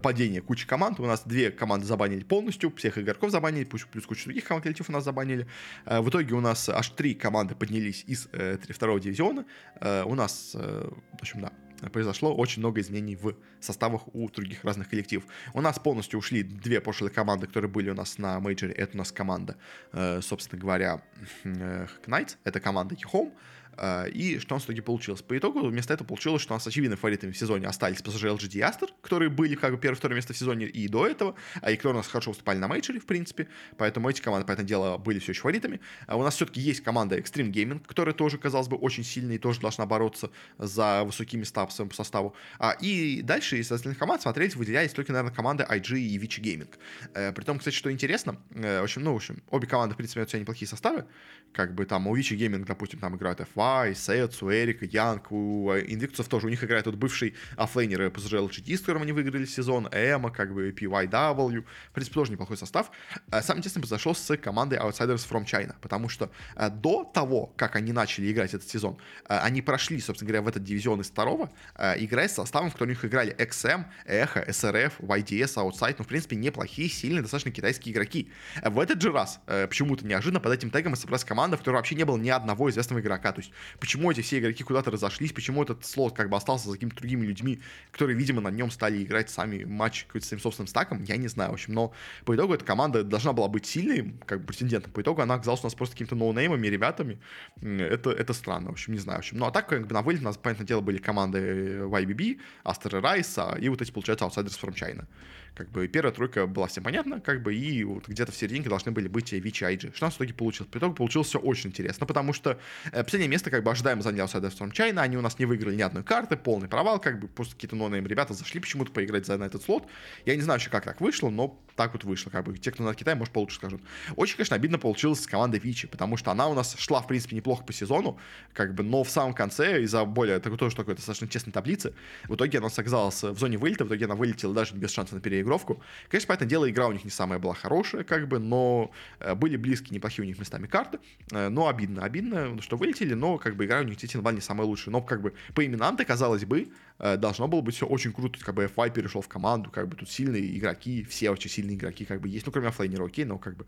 падение кучи команд. У нас две команды забанили полностью, всех игроков забанили, плюс кучу других команд коллектив у нас забанили. В итоге у нас аж три команды поднялись из второго дивизиона. У нас, в общем, да, произошло очень много изменений в составах у других разных коллективов. У нас полностью ушли две прошлые команды, которые были у нас на мейджоре. Это у нас команда, э, собственно говоря, Knights, это команда Home, а, и что у нас в итоге получилось? По итогу вместо этого получилось, что у нас очевидно фаворитами в сезоне остались пассажиры LGD и Астер, которые были как бы первое-второе место в сезоне и до этого, а и которые у нас хорошо выступали на мейджоре, в принципе, поэтому эти команды, по этому делу, были все еще фаворитами. А у нас все-таки есть команда Extreme Gaming, которая тоже, казалось бы, очень сильная и тоже должна бороться за высокие места по своему составу. А, и дальше из остальных команд смотреть выделялись только, наверное, команды IG и Vici Gaming. Э, Притом, кстати, что интересно, э, в общем, ну, в общем, обе команды, в принципе, имеют себя неплохие составы, как бы там у Vici Gaming, допустим, там играют F1, Пай, Setsu, Erika, Янг, у э, Invictus ов тоже, у них играет тут бывший оффлейнер PSG LGD, с которым они выиграли сезон, Эма, как бы PYW, в принципе, тоже неплохой состав. Э, самое интересное произошло с командой Outsiders from China, потому что э, до того, как они начали играть этот сезон, они прошли, собственно говоря, в этот дивизион из второго, играя с составом, в котором у них играли XM, эм, Эхо, SRF, YDS, Outside, ну, в принципе, неплохие, сильные, достаточно китайские игроки. В этот же раз, почему-то неожиданно, под этим тегом собралась команда, в которой вообще не было ни одного известного игрока, то есть почему эти все игроки куда-то разошлись, почему этот слот как бы остался за какими-то другими людьми, которые, видимо, на нем стали играть сами матч какой-то своим собственным стаком, я не знаю, в общем, но по итогу эта команда должна была быть сильной, как бы претендентом, по итогу она оказалась у нас просто какими-то ноунеймами, ребятами, это, это странно, в общем, не знаю, в общем, ну а так, как бы на вылет у нас, понятное дело, были команды YBB, Астер Райса и вот эти, получается, Outsiders from China. Как бы первая тройка была всем понятна, как бы, и вот где-то в серединке должны были быть Вичи Айджи. Что у нас в итоге получилось? По итогу получилось все очень интересно, потому что э, последнее место, как бы, ожидаемо занял Outsiders from China, они у нас не выиграли ни одной карты, полный провал, как бы, просто какие-то нонейм ребята зашли почему-то поиграть за на этот слот. Я не знаю еще, как так вышло, но так вот вышло, как бы, те, кто на Китай, может, получше скажут. Очень, конечно, обидно получилось с командой Вичи, потому что она у нас шла, в принципе, неплохо по сезону, как бы, но в самом конце, из-за более, такой тоже такой достаточно честной таблицы, в итоге она оказалась в зоне вылета, в итоге она вылетела даже без шанса на переигровку. Конечно, Конечно, понятное дело, игра у них не самая была хорошая, как бы, но э, были близкие, неплохие у них местами карты. Э, но обидно, обидно, что вылетели, но как бы игра у них действительно была не самая лучшая. Но как бы по именам-то, казалось бы, Э, должно было быть все очень круто, как бы FI перешел в команду, как бы тут сильные игроки, все очень сильные игроки, как бы есть, ну, кроме оффлейнера, окей, но как бы,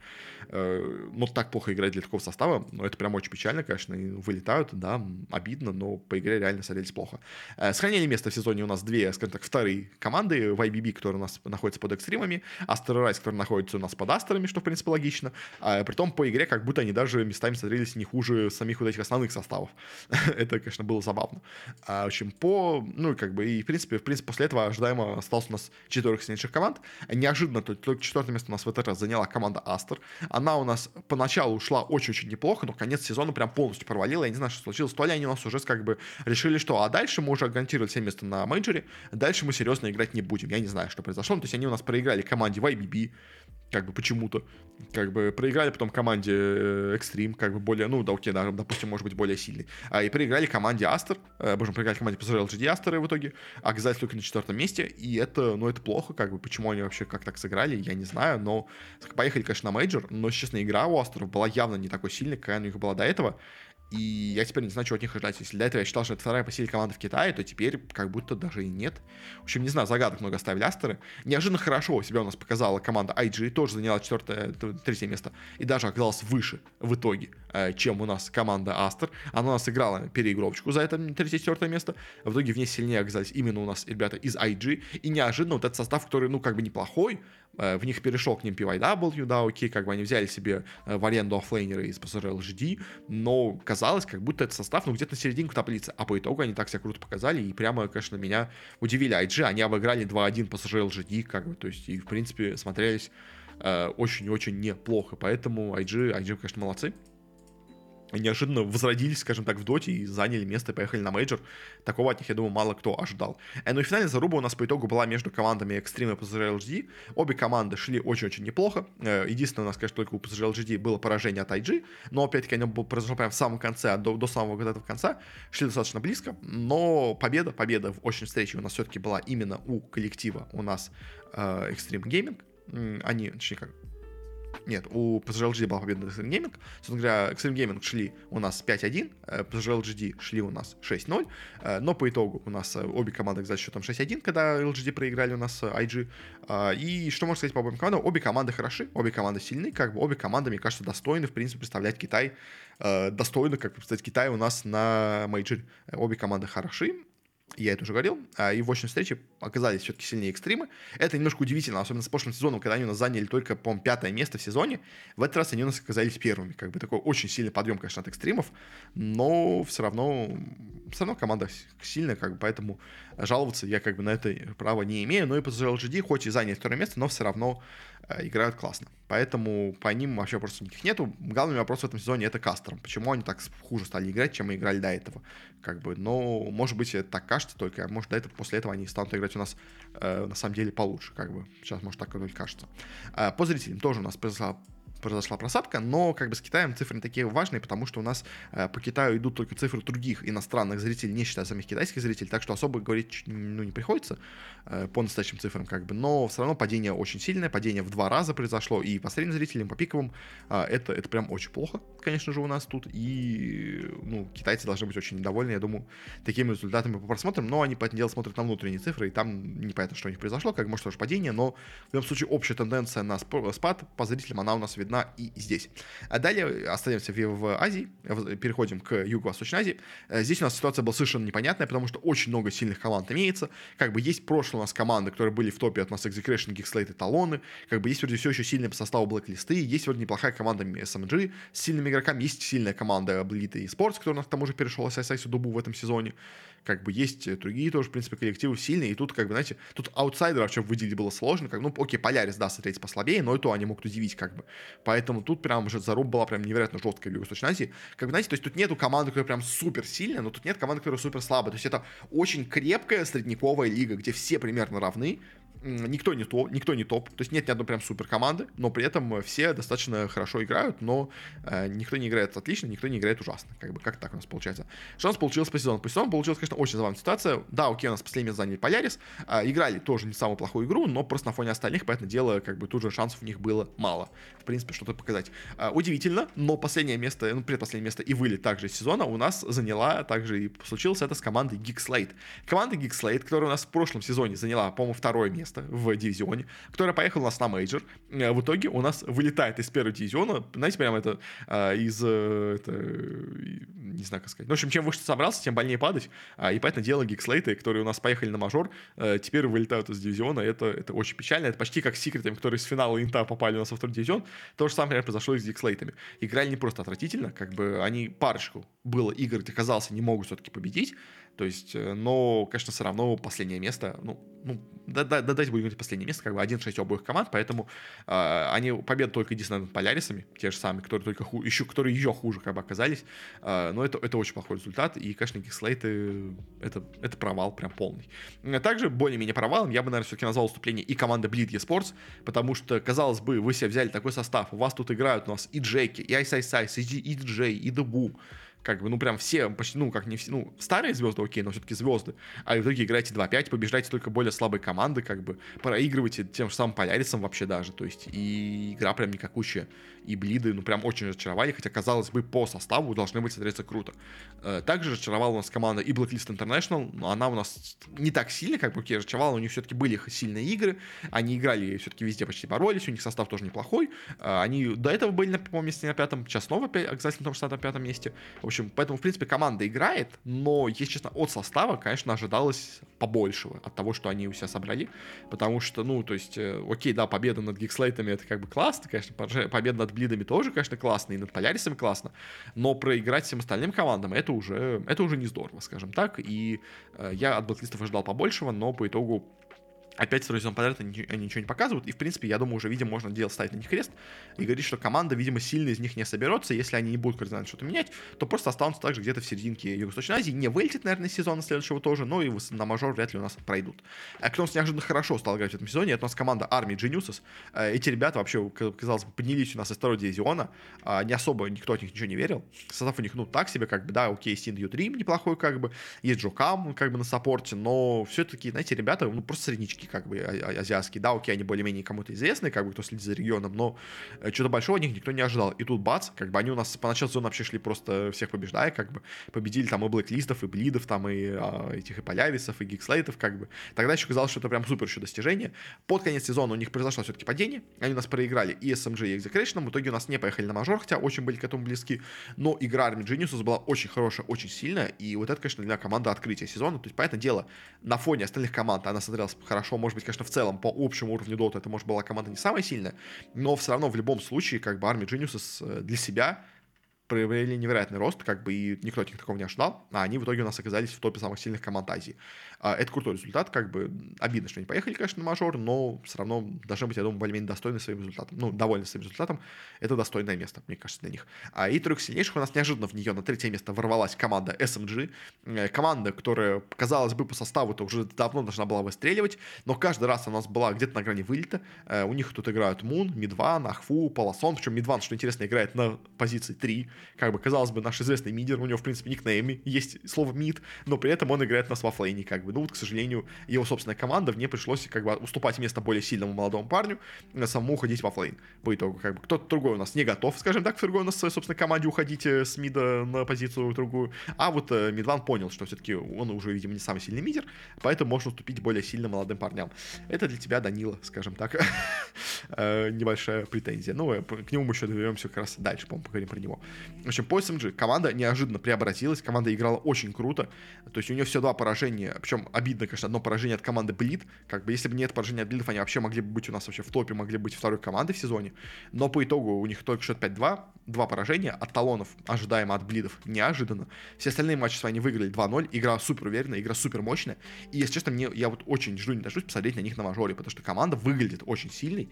э, ну, так плохо играть для такого состава, ну, это прям очень печально, конечно, и вылетают, да, обидно, но по игре реально смотрелись плохо. Э, сохранили место в сезоне у нас две, скажем так, вторые команды в IBB, которые у нас находятся под экстримами, Астер Райс, который находится у нас под Астерами, что, в принципе, логично. А, том по игре как будто они даже местами смотрелись не хуже самих вот этих основных составов. Это, конечно, было забавно. А, в общем, по, ну, как бы, и, в принципе, в принципе, после этого ожидаемо осталось у нас четверых сильнейших команд. Неожиданно только четвертое место у нас в этот раз заняла команда Астер. Она у нас поначалу ушла очень-очень неплохо, но конец сезона прям полностью провалила. Я не знаю, что случилось. То ли они у нас уже как бы решили, что а дальше мы уже гарантировали все место на мейджоре, дальше мы серьезно играть не будем. Я не знаю, что произошло. То есть они у нас проиграли команде YBB, как бы почему-то. Как бы проиграли потом команде э, Extreme, как бы более, ну, да, окей, да, допустим, может быть, более сильный. А, и проиграли команде Астер, э, боже, проиграли команде PSR LGD Астер в итоге, оказались только на четвертом месте, и это, ну, это плохо, как бы, почему они вообще как так сыграли, я не знаю, но поехали, конечно, на мейджор, но, честно, игра у Aster ов была явно не такой сильной, какая у них была до этого, и я теперь не знаю, чего от них ожидать. Если до этого я считал, что это вторая по силе команда в Китае, то теперь как будто даже и нет. В общем, не знаю, загадок много оставили Aster ы. Неожиданно хорошо себя у нас показала команда IG, тоже заняла четвертое, третье место. И даже оказалась выше в итоге, э, чем у нас команда Aster. Она у нас играла переигровочку за это третье-четвертое место. В итоге в ней сильнее оказались именно у нас ребята из IG. И неожиданно вот этот состав, который, ну, как бы неплохой, в них перешел к ним PYW, да, окей, как бы они взяли себе э, в аренду оффлейнера из PSR LGD, но казалось, как будто этот состав, ну, где-то на серединку таблицы, а по итогу они так себя круто показали, и прямо, конечно, меня удивили. IG, они обыграли 2-1 PSR LGD, как бы, то есть, и, в принципе, смотрелись э, очень-очень неплохо, поэтому IG, IG, конечно, молодцы неожиданно возродились, скажем так, в доте и заняли место и поехали на мейджор. Такого от них, я думаю, мало кто ожидал. Э, ну и финальная заруба у нас по итогу была между командами Extreme и PSG LGD. Обе команды шли очень-очень неплохо. Э, единственное, у нас, конечно, только у PSG LGD было поражение от IG, но опять-таки оно произошло прямо в самом конце, до, до самого вот этого конца. Шли достаточно близко, но победа, победа в очень встрече у нас все-таки была именно у коллектива у нас э, Extreme Gaming. Они, точнее, как, нет, у PSG LGD была победа над Extreme Gaming. Собственно говоря, Extreme Gaming шли у нас 5-1, PSG LGD шли у нас 6-0, э, но по итогу у нас э, обе команды, кстати, счетом 6-1, когда LGD проиграли у нас э, IG. И что можно сказать по обоим командам? Обе команды хороши, обе команды сильны, как бы обе команды, мне кажется, достойны, в принципе, представлять Китай достойно, как представить Китай у нас на мейджоре. Обе команды хороши, я это уже говорил, а, и в очной встрече оказались все-таки сильнее экстримы. Это немножко удивительно, особенно с прошлым сезоном, когда они у нас заняли только, по пятое место в сезоне. В этот раз они у нас оказались первыми. Как бы такой очень сильный подъем, конечно, от экстримов, но все равно, все равно команда сильная, как бы, поэтому жаловаться я как бы на это права не имею. Но и по LGD, хоть и заняли второе место, но все равно Э, играют классно. Поэтому по ним вообще вопросов никаких нету. Главный вопрос в этом сезоне это кастером. Почему они так хуже стали играть, чем мы играли до этого? Как бы, но, может быть, это так кажется только, а может, до этого, после этого они станут играть у нас э, на самом деле получше, как бы. Сейчас, может, так только кажется. Э, по зрителям тоже у нас произошла произошла просадка, но как бы с Китаем цифры не такие важные, потому что у нас э, по Китаю идут только цифры других иностранных зрителей, не считая самих китайских зрителей, так что особо говорить ну, не приходится э, по настоящим цифрам, как бы, но все равно падение очень сильное, падение в два раза произошло, и по средним зрителям, по пиковым, э, это, это прям очень плохо, конечно же, у нас тут, и, ну, китайцы должны быть очень недовольны, я думаю, такими результатами по просмотрам, но они по делу смотрят на внутренние цифры, и там непонятно, что у них произошло, как может тоже падение, но в любом случае общая тенденция на спад по зрителям, она у нас видна видна и здесь. А далее остаемся в, в Азии, переходим к Юго-Восточной Азии. Э, здесь у нас ситуация была совершенно непонятная, потому что очень много сильных команд имеется. Как бы есть прошлые у нас команды, которые были в топе от нас Execration, Geekslate и Талоны. Как бы есть вроде все еще сильные по составу Blacklist, есть вроде неплохая команда SMG с сильными игроками, есть сильная команда Bleed и Sports, которая у нас к тому же перешел с SSI Дубу в этом сезоне как бы есть другие тоже, в принципе, коллективы сильные, и тут, как бы, знаете, тут аутсайдеров вообще выделить было сложно, как, ну, окей, Полярис, да, смотреть послабее, но и то они могут удивить, как бы, поэтому тут прям уже заруб была прям невероятно жесткая в Юго-Восточной Азии, как бы, знаете, то есть тут нету команды, которая прям супер сильная, но тут нет команды, которая супер слабая, то есть это очень крепкая средневековая лига, где все примерно равны, никто не топ, никто не топ, то есть нет ни одной прям супер команды, но при этом все достаточно хорошо играют, но э, никто не играет отлично, никто не играет ужасно, как бы как так у нас получается. Что у нас получилось по сезону? По сезону получилась, конечно, очень забавная ситуация. Да, окей, у нас последний заняли Polaris, э, играли тоже не самую плохую игру, но просто на фоне остальных, поэтому дело, как бы тут же шансов у них было мало, в принципе, что-то показать. Э, удивительно, но последнее место, ну, предпоследнее место и вылет также сезона у нас заняла, также и случилось это с командой Geek Slate. Команда Geek Slate, которая у нас в прошлом сезоне заняла, по-моему, второе место, место в дивизионе, которая поехала у нас на мейджор. Э, в итоге у нас вылетает из первого дивизиона, знаете, прямо это э, из, э, это, не знаю, как сказать. Ну, в общем, чем выше ты собрался, тем больнее падать. А, и поэтому дело Гикслейты, которые у нас поехали на мажор, теперь вылетают из дивизиона. Это, это очень печально. Это почти как с секретами, которые с финала Инта попали у нас во второй дивизион. То же самое произошло и с Гикслейтами. Играли не просто отвратительно, как бы они парочку было игр, где казалось, они могут все-таки победить. То есть, э, но, конечно, все равно последнее место, ну, ну да, да, да, дайте будем говорить последнее место, как бы 1-6 обоих команд, поэтому э, они победа только единственное над Полярисами, те же самые, которые только ху, еще, которые еще хуже как бы оказались, э, но это, это очень плохой результат, и, конечно, Гикслейты это, это провал прям полный. Также более-менее провалом я бы, наверное, все-таки назвал выступление и команды Bleed eSports, потому что, казалось бы, вы себе взяли такой состав, у вас тут играют у нас и Джеки, и Ice, и DJ, и Дебу, как бы, ну, прям все, почти, ну, как не все, ну, старые звезды, окей, но все-таки звезды, а в итоге играете 2-5, побеждаете только более слабые команды, как бы, проигрываете тем же самым Полярисом вообще даже, то есть, и игра прям никакущая, и Блиды, ну, прям очень разочаровали, хотя, казалось бы, по составу должны быть смотреться круто. Э, также разочаровала у нас команда и Blacklist International, но она у нас не так сильно, как бы, разочаровала, у них все-таки были сильные игры, они играли все-таки везде почти боролись, у них состав тоже неплохой, э, они до этого были на месте, на пятом, сейчас снова обязательно на том же на пятом месте, в общем, поэтому, в принципе, команда играет, но, если честно, от состава, конечно, ожидалось побольшего от того, что они у себя собрали, потому что, ну, то есть, э, окей, да, победа над Гикслейтами это как бы классно, конечно, победа над Блидами тоже, конечно, классно, и над Полярисами классно, но проиграть всем остальным командам это уже, это уже не здорово, скажем так, и э, я от Блэклистов ожидал побольшего, но по итогу Опять второй сезон подряд они, они ничего не показывают. И, в принципе, я думаю, уже, видимо, можно делать, ставить на них крест и говорить, что команда, видимо, сильно из них не соберется. Если они не будут кардинально что-то менять, то просто останутся также где-то в серединке Юго-Восточной Азии. Не вылетит, наверное, сезона следующего тоже, но и на мажор вряд ли у нас пройдут. А кто у нас неожиданно хорошо стал играть в этом сезоне, это у нас команда Army Geniuses. Э, эти ребята вообще, казалось бы, поднялись у нас из второго дивизиона. А, не особо никто от них ничего не верил. Состав у них, ну, так себе, как бы, да, окей, Син Ю-3 неплохой, как бы. Есть Джокам, как бы, на саппорте, но все-таки, знаете, ребята, ну, просто среднички, как бы, а, а, азиатские. Да, окей, они более-менее кому-то известны, как бы кто следит за регионом, но э, что-то большого от них никто не ожидал. И тут бац, как бы они у нас по началу сезона вообще шли просто всех побеждая, как бы победили там и Блэклистов, и Блидов, там и а, этих и Полявисов, и Гикслейтов, как бы. Тогда еще казалось, что это прям супер еще достижение. Под конец сезона у них произошло все-таки падение, они у нас проиграли и SMG, и Execration, в итоге у нас не поехали на мажор, хотя очень были к этому близки, но игра Army Geniuses была очень хорошая, очень сильная, и вот это, конечно, для команды открытия сезона, то есть, понятное дело, на фоне остальных команд она смотрелась хорошо, может быть, конечно, в целом по общему уровню Dota это, может, была команда не самая сильная, но все равно в любом случае, как бы Army Geniuses э, для себя проявили невероятный рост, как бы и никто от них такого не ожидал, а они в итоге у нас оказались в топе самых сильных команд Азии. А, это крутой результат, как бы обидно, что они поехали, конечно, на мажор, но все равно должны быть, я думаю, более-менее достойны своим результатом. Ну, довольны своим результатом. Это достойное место, мне кажется, для них. А, и трех сильнейших у нас неожиданно в нее на третье место ворвалась команда SMG. Э, команда, которая, казалось бы, по составу-то уже давно должна была выстреливать, но каждый раз у нас была где-то на грани вылета. Э, у них тут играют Мун, Мидван, Ахфу, Полосон. Причем Мидван, что интересно, играет на позиции 3. Как бы, казалось бы, наш известный мидер, у него, в принципе, никнейме есть слово мид, но при этом он играет на свафлейне, как бы. Ну, вот, к сожалению, его собственная команда, мне пришлось как бы уступать место более сильному молодому парню, на самому уходить во флейн. По итогу, как бы, кто-то другой у нас не готов, скажем так, в другой у нас в своей собственной команде уходить э, с мида на позицию другую. А вот э, Мидван понял, что все-таки он уже, видимо, не самый сильный мидер, поэтому можно уступить более сильным молодым парням. Это для тебя, Данила, скажем так, э, небольшая претензия. Ну, к нему мы еще доберемся как раз дальше, по-моему, поговорим про него. В общем, по SMG команда неожиданно преобразилась, команда играла очень круто, то есть у нее все два поражения, причем обидно, конечно, одно поражение от команды Блид. Как бы если бы нет поражения от Блидов, они вообще могли бы быть у нас вообще в топе, могли быть второй командой в сезоне. Но по итогу у них только счет 5-2, два поражения от талонов, ожидаемо от Блидов, неожиданно. Все остальные матчи свои они выиграли 2-0, игра супер уверенная, игра супер мощная. И, если честно, мне, я вот очень жду, не дождусь посмотреть на них на мажоре, потому что команда выглядит очень сильной.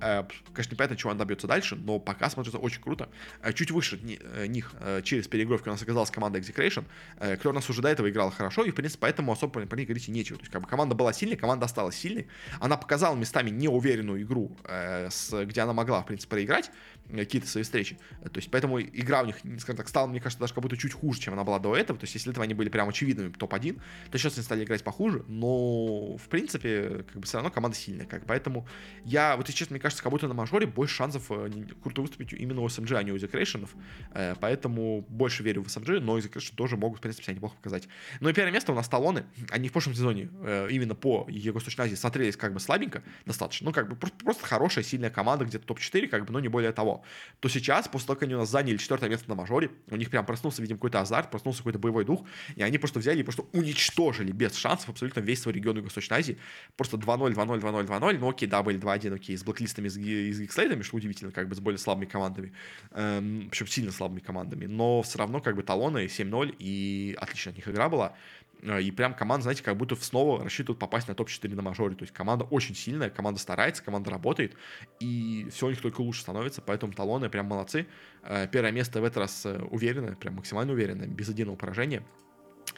Э, конечно, непонятно, чего она добьется дальше, но пока смотрится очень круто. Э, чуть выше них через переигровки у нас оказалась команда Execration, которая у нас уже до этого играла хорошо, и, в принципе, поэтому особо про них говорить нечего. То есть, как бы команда была сильной, команда осталась сильной. Она показала местами неуверенную игру, где она могла, в принципе, проиграть какие-то свои встречи. То есть, поэтому игра у них, скажем так, стала, мне кажется, даже как будто чуть хуже, чем она была до этого. То есть, если этого они были прям очевидными топ-1, то сейчас они стали играть похуже. Но, в принципе, как бы все равно команда сильная. Как, поэтому я, вот, если честно, кажется, как будто на мажоре больше шансов э, круто выступить именно у SMG, а не у Execration. Э, поэтому больше верю в SMG, но Execration тоже могут, в принципе, себя неплохо показать. Ну и первое место у нас талоны. Они в прошлом сезоне э, именно по Юго-Восточной Азии смотрелись как бы слабенько достаточно. Ну, как бы просто хорошая, сильная команда, где-то топ-4, как бы, но не более того. То сейчас, после того, как они у нас заняли четвертое место на мажоре, у них прям проснулся, видимо, какой-то азарт, проснулся какой-то боевой дух, и они просто взяли и просто уничтожили без шансов абсолютно весь свой регион Юго-Восточной Азии. Просто 2-0, 2-0, 2-0, 2-0. Ну, окей, да, были 2-1, окей, с блоклистами, с, с гикслейтами, что удивительно, как бы с более слабыми командами. Эм, причем сильно слабыми командами. Но все равно, как бы, талоны 7-0, и отлично от них игра была. Э, и прям команда, знаете, как будто снова рассчитывают попасть на топ-4 на мажоре. То есть команда очень сильная, команда старается, команда работает, и все у них только лучше становится, поэтому талоны прям молодцы. Э, первое место в этот раз э, уверенное, прям максимально уверенное, без единого поражения.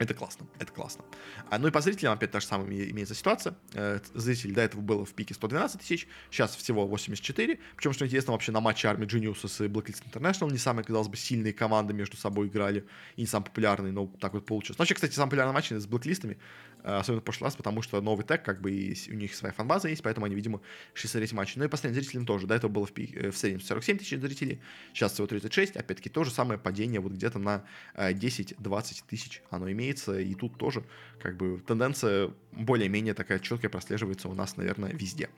Это классно, это классно. А, ну и по зрителям опять та же самая имеется ситуация. Э, зрителей до этого было в пике 112 тысяч, сейчас всего 84. Причем, что интересно, вообще на матче Army Geniuses и Blacklist International не самые, казалось бы, сильные команды между собой играли, и не самые популярные, но так вот получилось. Вообще, кстати, самый популярный матч с Блэклистами, э, особенно в прошлый раз, потому что новый тег, как бы, и у них своя фанбаза есть, поэтому они, видимо, шли смотреть матчи. Ну и последним зрителям тоже. До этого было в, пике, э, в среднем 47 тысяч зрителей, сейчас всего 36. Опять-таки, то же самое падение вот где-то на 10-20 тысяч оно имеет имеется, и тут тоже как бы тенденция более-менее такая четкая прослеживается у нас, наверное, везде.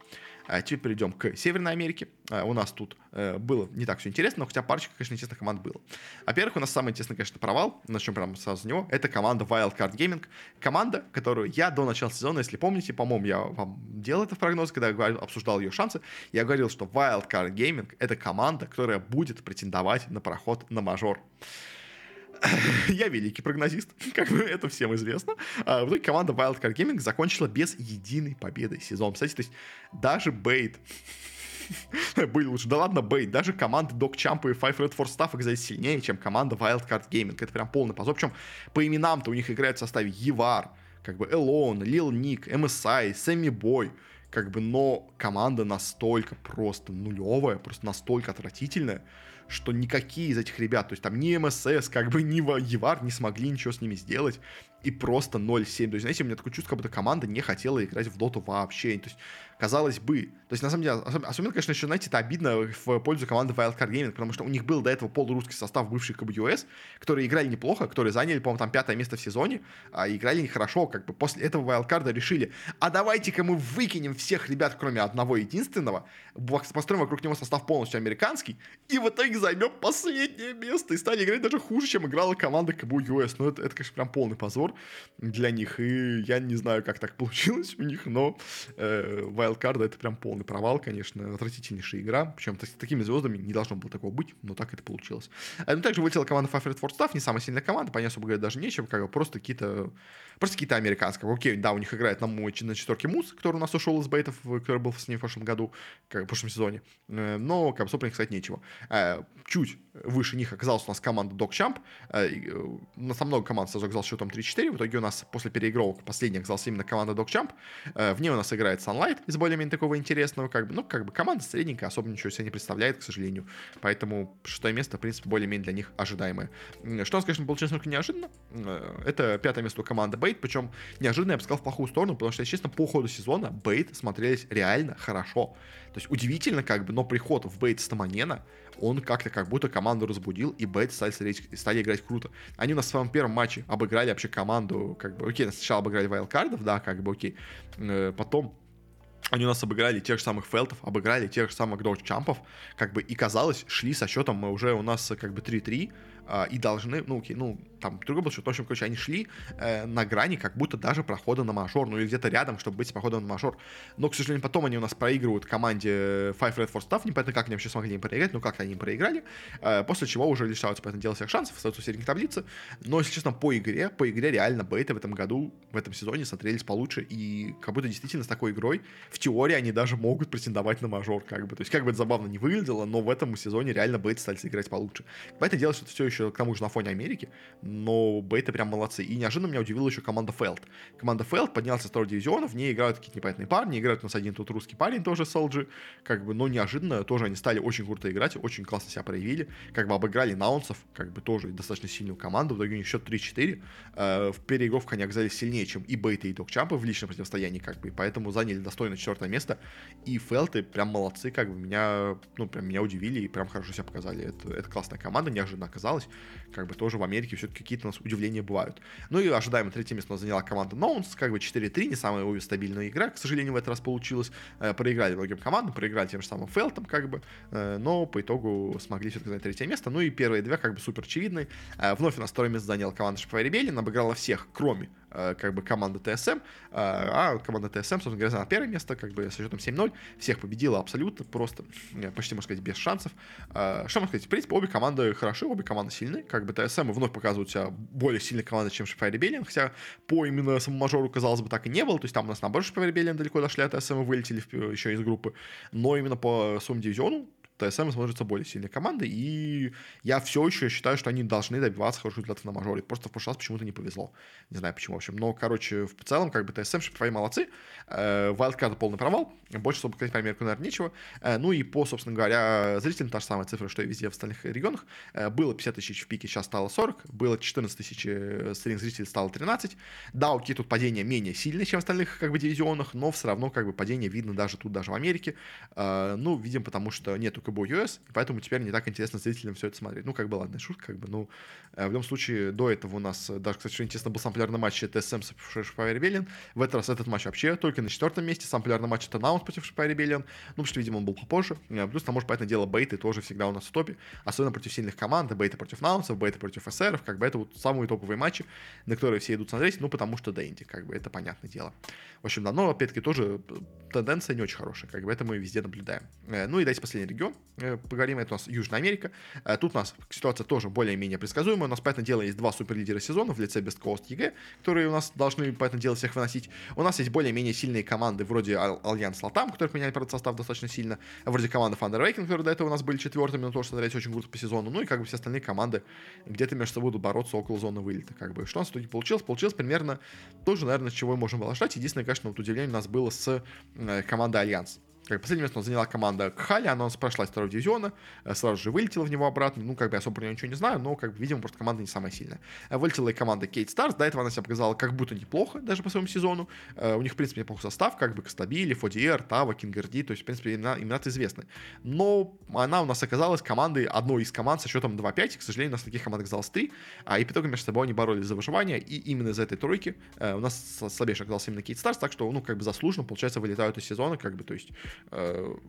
А теперь перейдем к Северной Америке. А у нас тут э, было не так все интересно, но хотя парочка, конечно, интересных команд было. Во-первых, у нас самый интересный, конечно, провал, начнем прямо сразу с него, это команда Wildcard Gaming. Команда, которую я до начала сезона, если помните, по-моему, я вам делал это в прогноз, когда я обсуждал ее шансы, я говорил, что Wildcard Gaming — это команда, которая будет претендовать на проход на мажор. я великий прогнозист, как бы это всем известно. А в итоге команда Wildcard Gaming закончила без единой победы сезон. Кстати, то есть даже Бейт были лучше. Да ладно, Бейт, даже команда Док Чампа и Five Red Force Staff оказались сильнее, чем команда Wildcard Gaming. Это прям полный позор. Причем по именам-то у них играют в составе Евар, как бы Элон, Лил Ник, MSI, Сэмми Бой, как бы, но команда настолько просто нулевая, просто настолько отвратительная, что никакие из этих ребят, то есть там ни МСС, как бы ни Евар не смогли ничего с ними сделать и просто 0-7. То есть, знаете, у меня такое чувство, как будто команда не хотела играть в доту вообще. То есть, казалось бы. То есть, на самом деле, особенно, конечно, еще, знаете, это обидно в пользу команды Wildcard Gaming, потому что у них был до этого полурусский состав бывших КБЮС, которые играли неплохо, которые заняли, по-моему, там пятое место в сезоне, а играли нехорошо. Как бы после этого Wildcard решили, а давайте-ка мы выкинем всех ребят, кроме одного единственного, построим вокруг него состав полностью американский, и в итоге займем последнее место, и стали играть даже хуже, чем играла команда КБЮС. Ну, это, это, конечно, прям полный позор для них. И я не знаю, как так получилось у них, но э, Wildcard это прям полный провал, конечно. Отвратительнейшая игра. Причем с такими звездами не должно было такого быть, но так это получилось. А, ну, также вылетела команда Five Red не самая сильная команда, по ней особо говорить даже нечего, как бы просто какие-то просто какие-то американские. Окей, да, у них играет на, мой, на четверке Мус, который у нас ушел из бейтов, который был с ним в прошлом году, как в прошлом сезоне. Э, но, как бы, собственно, сказать нечего. Э, чуть выше них оказалась у нас команда Dog Champ. Э, у нас много команд сразу оказалось счетом 3-4. В итоге у нас после переигровок последний оказалась именно команда Dog Champ. В ней у нас играет Sunlight из более-менее такого интересного. Как бы, ну, как бы команда средненькая, особо ничего себе не представляет, к сожалению. Поэтому шестое место, в принципе, более-менее для них ожидаемое. Что у нас, конечно, получилось немного неожиданно. Это пятое место у команды Бейт, причем неожиданно я бы сказал в плохую сторону, потому что, если честно, по ходу сезона Бейт смотрелись реально хорошо. То есть удивительно как бы, но приход в Бейт Стаманена, он как-то как будто команду разбудил, и Бейт стали, стали играть круто. Они на своем первом матче обыграли вообще команду, как бы, окей, сначала обыграли Вайлдкардов, да, как бы, окей, э, потом они у нас обыграли тех же самых Фелтов, обыграли тех же самых Додж Чампов, как бы, и казалось, шли со счетом мы уже у нас как бы 3-3, а, и должны, ну, окей, ну, там другой был счет, в общем, короче, они шли э, на грани как будто даже прохода на мажор, ну или где-то рядом, чтобы быть с проходом на мажор. Но, к сожалению, потом они у нас проигрывают команде Five Red Force Staff, непонятно, как они вообще смогли им проиграть, но как они им проиграли, э, после чего уже лишаются, поэтому дело всех шансов, остаются в середине таблицы. Но, если честно, по игре, по игре реально бейты в этом году, в этом сезоне смотрелись получше, и как будто действительно с такой игрой, в теории они даже могут претендовать на мажор, как бы. То есть, как бы это забавно не выглядело, но в этом сезоне реально бейты стали играть получше. Поэтому дело, что все еще к тому же на фоне Америки, но бейты прям молодцы. И неожиданно меня удивила еще команда Фелд. Команда Фелд поднялся с второго дивизиона, в ней играют какие-то непонятные парни, играют у нас один тут русский парень тоже, Солджи, как бы, но неожиданно тоже они стали очень круто играть, очень классно себя проявили, как бы обыграли наунсов, как бы тоже достаточно сильную команду, в итоге у них счет 3-4, э, в переигровках они оказались сильнее, чем и Бейты, и Докчампы в личном противостоянии, как бы, и поэтому заняли достойно четвертое место, и Фелты прям молодцы, как бы, меня, ну, прям меня удивили и прям хорошо себя показали, это, это классная команда, неожиданно оказалась, как бы тоже в Америке все-таки какие-то у нас удивления бывают. Ну и ожидаемо третье место у нас заняла команда Ноунс, как бы 4-3, не самая его стабильная игра, к сожалению, в этот раз получилось, э, проиграли многим командам, проиграли тем же самым Фелтом, как бы, э, но по итогу смогли все-таки занять третье место, ну и первые две, как бы, супер очевидные, э, вновь у нас второе место заняла команда Шпай Ребелин, обыграла всех, кроме как бы команда ТСМ, а команда ТСМ, собственно говоря, заняла первое место, как бы с счетом 7-0, всех победила абсолютно, просто, почти, можно сказать, без шансов. Что можно сказать, в принципе, обе команды хороши, обе команды сильны, как бы ТСМ вновь показывают себя более сильной командой, чем Шифай Ребелиан, хотя по именно самому мажору, казалось бы, так и не было, то есть там у нас наоборот Шифай Ребелиан далеко дошли, а ТСМ вылетели еще из группы, но именно по своему дивизиону ТСМ смотрится более сильной командой, и я все еще считаю, что они должны добиваться хороших результатов на мажоре. Просто в прошлый раз почему-то не повезло. Не знаю почему, в общем. Но, короче, в целом, как бы ТСМ, Шипфай молодцы. Вайлдкарт полный провал. Больше, чтобы сказать по Америку, наверное, нечего. Э, ну и по, собственно говоря, зрителям та же самая цифра, что и везде в остальных регионах. Э, было 50 тысяч в пике, сейчас стало 40. Было 14 тысяч э, средних зрителей, стало 13. Да, окей, тут падение менее сильное, чем в остальных как бы дивизионах, но все равно как бы падение видно даже тут, даже в Америке. Ну, видим, потому что нету КБ US, и поэтому теперь не так интересно зрителям все это смотреть. Ну, как бы, ладно, шутка, как бы, ну, в любом случае, до этого у нас, даже, кстати, что интересно, был самплярный матч ТСМ с Шпай Ребеллин. В этот раз этот матч вообще только на четвертом месте. Самплярный матч это Наунс против Шпай Ребеллин. Ну, потому что, видимо, он был попозже. Плюс, там, может, понятное дело, бейты тоже всегда у нас в топе. Особенно против сильных команд. Бейты против Наунсов, бейты против СРов. Как бы это вот самые топовые матчи, на которые все идут смотреть. Ну, потому что Дэнди, как бы это понятное дело. В общем, да, но, опять-таки, тоже тенденция не очень хорошая. Как бы это мы везде наблюдаем. Э, ну и дайте последний регион. Э, поговорим, это у нас Южная Америка. Э, тут у нас ситуация тоже более-менее предсказуемая. У нас, понятное дело, есть два суперлидера сезона в лице Best Coast EG, которые у нас должны, поэтому дело всех выносить. У нас есть более-менее сильные команды вроде Alliance LATAM, которые поменяли, правда, состав достаточно сильно, вроде команды Awaken, которые до этого у нас были четвертыми, но тоже смотрелись очень круто по сезону, ну и как бы все остальные команды где-то между собой будут бороться около зоны вылета, как бы. Что у нас в итоге получилось? Получилось примерно тоже, наверное, с чего мы можем было ждать. Единственное, конечно, вот удивление у нас было с э, командой Альянс. Как последнее место заняла команда Кхали, она у нас прошла из второго дивизиона, э, сразу же вылетела в него обратно, ну, как бы особо про нее ничего не знаю, но, как бы, видимо, просто команда не самая сильная. Э, вылетела и команда Keyd Stars, до этого она себя показала как будто неплохо, даже по своему сезону. Э, у них, в принципе, неплохой состав, как бы Costabile, 4dr, Tavo, KingRD, то есть, в принципе, имена, имена-то известны. Но она у нас оказалась командой, одной из команд со счетом 2-5, и, к сожалению, у нас таких команд оказалось 3, а и по итогу между собой они боролись за выживание, и именно из этой тройки у нас слабейший оказался именно Keyd Stars, так что, ну, как бы заслуженно, получается, вылетают из сезона, как бы, то есть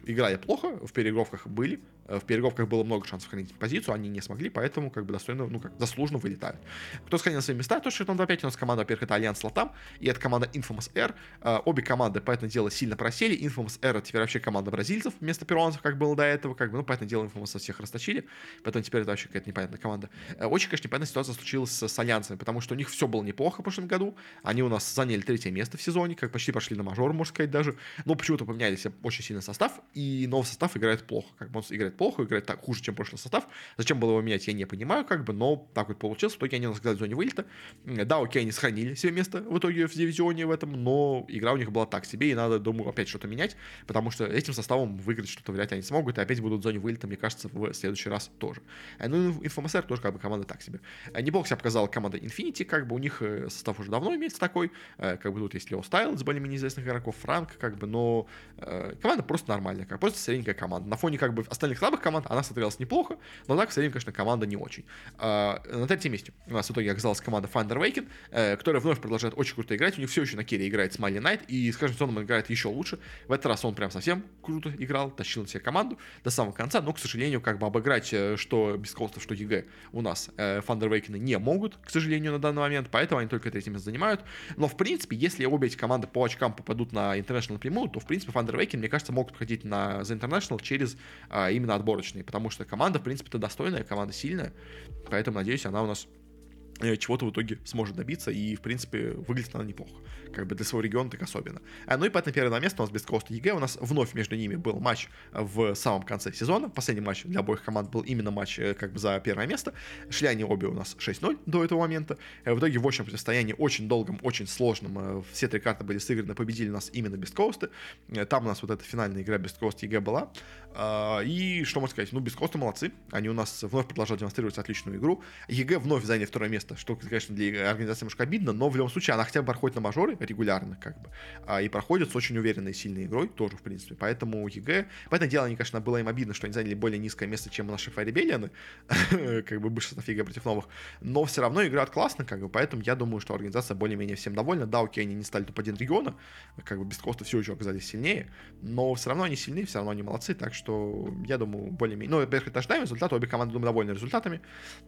играли плохо, в переигровках были, э, в переигровках было много шансов хранить позицию, они не смогли, поэтому как бы достойно, ну как, заслуженно вылетают. Кто сохранил свои места, то что там 2-5 у нас команда, во-первых, это Alliance LATAM, и это команда Infamous R. Э, обе команды, поэтому дело, сильно просели. Infamous R теперь вообще команда бразильцев вместо перуанцев, как было до этого, как бы, ну, поэтому дело, Infamous всех расточили, поэтому теперь это вообще какая-то непонятная команда. Э, очень, конечно, непонятная ситуация случилась с, с Альянсами, потому что у них все было неплохо в прошлом году, они у нас заняли третье место в сезоне, как почти пошли на мажор, можно сказать, даже, но почему-то поменялись очень сильно состав, и новый состав играет плохо. Как бы он играет плохо, играет так хуже, чем прошлый состав. Зачем было его менять, я не понимаю, как бы, но так вот получилось. В итоге они у нас оказались в зоне вылета. Да, окей, они сохранили себе место в итоге в дивизионе в этом, но игра у них была так себе, и надо, думаю, опять что-то менять, потому что этим составом выиграть что-то вряд ли они смогут, и опять будут в зоне вылета, мне кажется, в следующий раз тоже. Э, ну, Infomsr тоже как бы команда так себе. Э, неплохо себя показала команда Infinity, как бы у них э, состав уже давно имеется такой, как бы тут есть Leostyle с более-менее известных игроков, Франк, как бы, но команда просто нормальная, как просто средненькая команда. На фоне как бы остальных слабых команд она смотрелась неплохо, но так в среднем, конечно, команда не очень. А, на третьем месте у нас в итоге оказалась команда Thunder Awaken, э, которая вновь продолжает очень круто играть. У них все еще на керри играет Smiling Knight, и с каждым сезоном он играет еще лучше. В этот раз он прям совсем круто играл, тащил на себя команду до самого конца, но, к сожалению, как бы обыграть э, что beastcoast ов, что EG у нас э, Thunder Awaken не могут, к сожалению, на данный момент, поэтому они только третьим занимают. Но, в принципе, если обе эти команды по очкам попадут на International напрямую, то, в принципе, Thunder Awaken, мне кажется, могут проходить на The International через а, именно отборочные, потому что команда, в принципе-то достойная, команда сильная, поэтому, надеюсь, она у нас чего-то в итоге сможет добиться, и, в принципе, выглядит она неплохо, как бы для своего региона так особенно. А, ну и поэтому первое место у нас beastcoast, EG, у нас вновь между ними был матч в самом конце сезона, последний матч для обоих команд был именно матч э, как бы за первое место, шли они обе у нас 6-0 до этого момента, э, в итоге в общем противостоянии очень долгом, очень сложном, все три карты были сыграны, победили нас именно beastcoast, там у нас вот эта финальная игра beastcoast EG была, и что можно сказать, ну beastcoast молодцы, они у нас вновь продолжают демонстрировать отличную игру, EG вновь заняли второе место место, что, конечно, для организации немножко обидно, но в любом случае она хотя бы проходит на мажоры регулярно, как бы, а, и проходит с очень уверенной, сильной игрой тоже, в принципе, поэтому EG, поэтому дело, они, конечно, было им обидно, что они заняли более низкое место, чем наши Файребелианы, как бы бывших EG против новых, но все равно играют классно, как бы, поэтому я думаю, что организация более-менее всем довольна, да, окей, они не стали топ-1 региона, как бы beastcoast все еще оказались сильнее, но все равно они сильны, все равно они молодцы, так что я думаю, более-менее, ну, во-первых, это ожидаем результат, обе команды, думаю, довольны результатами,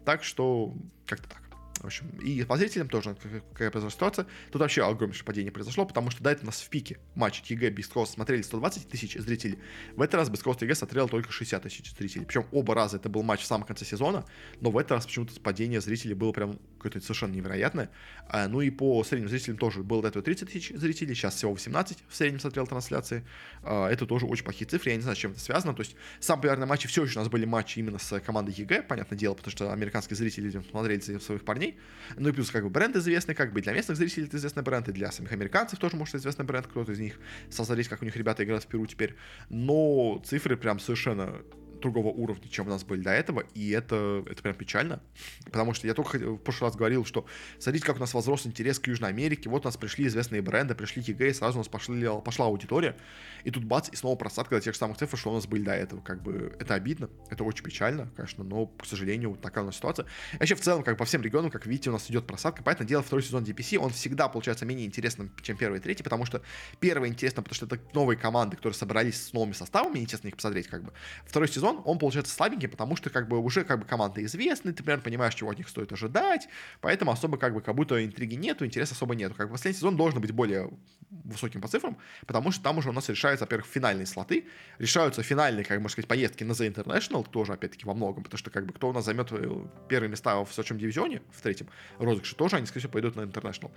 так что как-то так. В общем, и по зрителям тоже какая произошла ситуация. Тут вообще огромнейшее падение произошло, потому что до этого у нас в пике матч EG beastcoast смотрели 120 тысяч зрителей. В этот раз beastcoast EG смотрел только 60 тысяч зрителей. Причем оба раза это был матч в самом конце сезона, но в этот раз почему-то падение зрителей было прям какое-то совершенно невероятное. А, ну и по средним зрителям тоже было до этого 30 тысяч зрителей, сейчас всего 18 в среднем смотрел трансляции. А, это тоже очень плохие цифры, я не знаю, с чем это связано. То есть самые популярные матчи все еще у нас были матчи именно с командой EG, понятное дело, потому что американские зрители смотрели своих парней парней. Ну и плюс как бы бренд известный, как бы для местных зрителей это известный бренд, и для самих американцев тоже может известный бренд, кто-то из них создались, как у них ребята играют в Перу теперь. Но цифры прям совершенно другого уровня, чем у нас были до этого, и это, это прям печально, потому что я только в прошлый раз говорил, что смотрите, как у нас возрос интерес к Южной Америке, вот у нас пришли известные бренды, пришли EG, и сразу у нас пошли, пошла аудитория, и тут бац, и снова просадка до тех же самых цифр, что у нас были до этого, как бы это обидно, это очень печально, конечно, но, к сожалению, вот такая у нас ситуация. И вообще, в целом, как по всем регионам, как видите, у нас идет просадка, поэтому дело второй сезон DPC, он всегда получается менее интересным, чем первый и третий, потому что первый интересно, потому что это новые команды, которые собрались с новыми составами, интересно их посмотреть, как бы. Второй сезон, он получается слабенький, потому что как бы уже как бы команды известны, ты примерно понимаешь, чего от них стоит ожидать, поэтому особо как бы как будто интриги нету, интереса особо нету. Как бы последний сезон должен быть более высоким по цифрам, потому что там уже у нас решаются, во-первых, финальные слоты, решаются финальные, как можно сказать, поездки на The International, тоже, опять-таки, во многом, потому что как бы кто у нас займет э, первые места в сочном дивизионе, в третьем розыгрыше, тоже они, скорее всего, пойдут на International.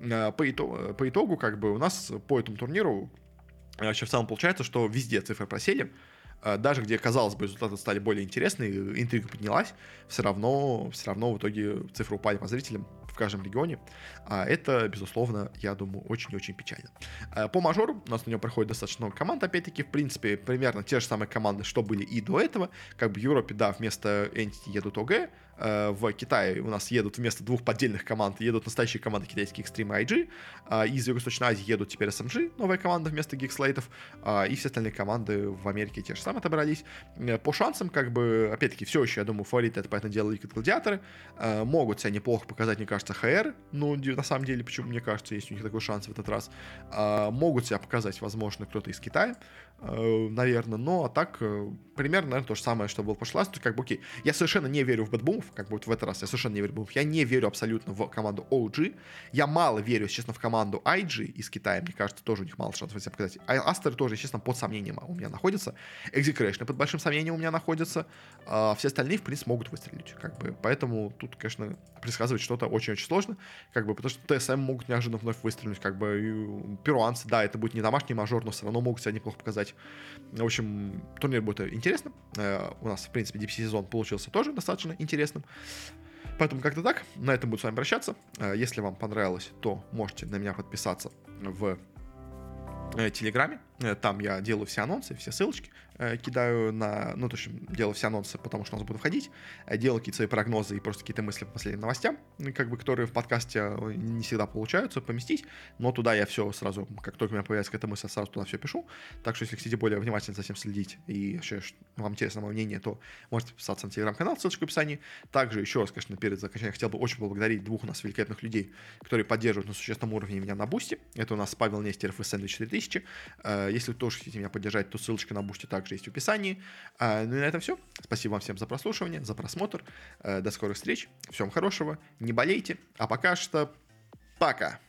Э, по, итогу, по итогу, как бы у нас по этому турниру вообще в целом получается, что везде цифры просели, даже где, казалось бы, результаты стали более интересны, интрига поднялась, все равно, все равно в итоге цифры упали по зрителям в каждом регионе. А это, безусловно, я думаю, очень-очень печально. А, по мажору у нас на нем проходит достаточно много команд, опять-таки, в принципе, примерно те же самые команды, что были и до этого. Как бы в Европе, да, вместо Entity едут ОГ, в Китае у нас едут вместо двух поддельных команд, едут настоящие команды китайские Extreme IG, а из Юго-Восточной Азии едут теперь SMG, новая команда вместо Geekslate, а, и все остальные команды в Америке те же самые отобрались. Э, по шансам, как бы, опять-таки, все еще, я думаю, фавориты это, поэтому дело Liquid Гладиаторы, э, могут себя неплохо показать, мне кажется, ХР, ну, на самом деле, почему, мне кажется, есть у них такой шанс в этот раз, могут себя показать, возможно, кто-то из Китая, наверное, но а так примерно, наверное, то же самое, что было в прошлый раз, то как бы, окей, я совершенно не верю в BetBoom, Бумов, как вот в этот раз я совершенно не верю. Я не верю абсолютно в команду OG. Я мало верю, честно, в команду IG из Китая. Мне кажется, тоже у них мало шансов себя показать. А Aster тоже, честно, под сомнением у меня находится. Execration под большим сомнением у меня находится. А все остальные, в принципе, могут выстрелить. Как бы. Поэтому тут, конечно, предсказывать что-то очень-очень сложно. Как бы, потому что TSM могут неожиданно вновь выстрелить. Как бы перуанцы, да, это будет не домашний мажор, но все равно могут себя неплохо показать. В общем, турнир будет интересно. Э, у нас, в принципе, DPC сезон получился тоже достаточно интересным. Поэтому как-то так. На этом буду с вами прощаться. Э, если вам понравилось, то можете на меня подписаться в э, Телеграме. Э, там я делаю все анонсы, все ссылочки э, кидаю на... Ну, то есть делаю все анонсы, потому что у нас будут входить. Э, делаю какие-то свои прогнозы и просто какие-то мысли по последним новостям, как бы, которые в подкасте не всегда получаются поместить. Но туда я все сразу, как только у меня появляется какая-то мысль, сразу туда все пишу. Так что, если хотите более внимательно за всем следить и вообще вам интересно мое мнение, то можете подписаться на телеграм-канал, ссылочка в описании. Также еще раз, конечно, перед заканчиванием хотел бы очень поблагодарить двух у нас великолепных людей, которые поддерживают на существенном уровне меня на бусте. Это у нас Павел Нестеров и Сэндвич 4000. Если вы тоже хотите меня поддержать, то ссылочка на бусте также есть в описании. А, ну и на этом все. Спасибо вам всем за прослушивание, за просмотр. Э, до скорых встреч. Всем хорошего. Не болейте. А пока что пока.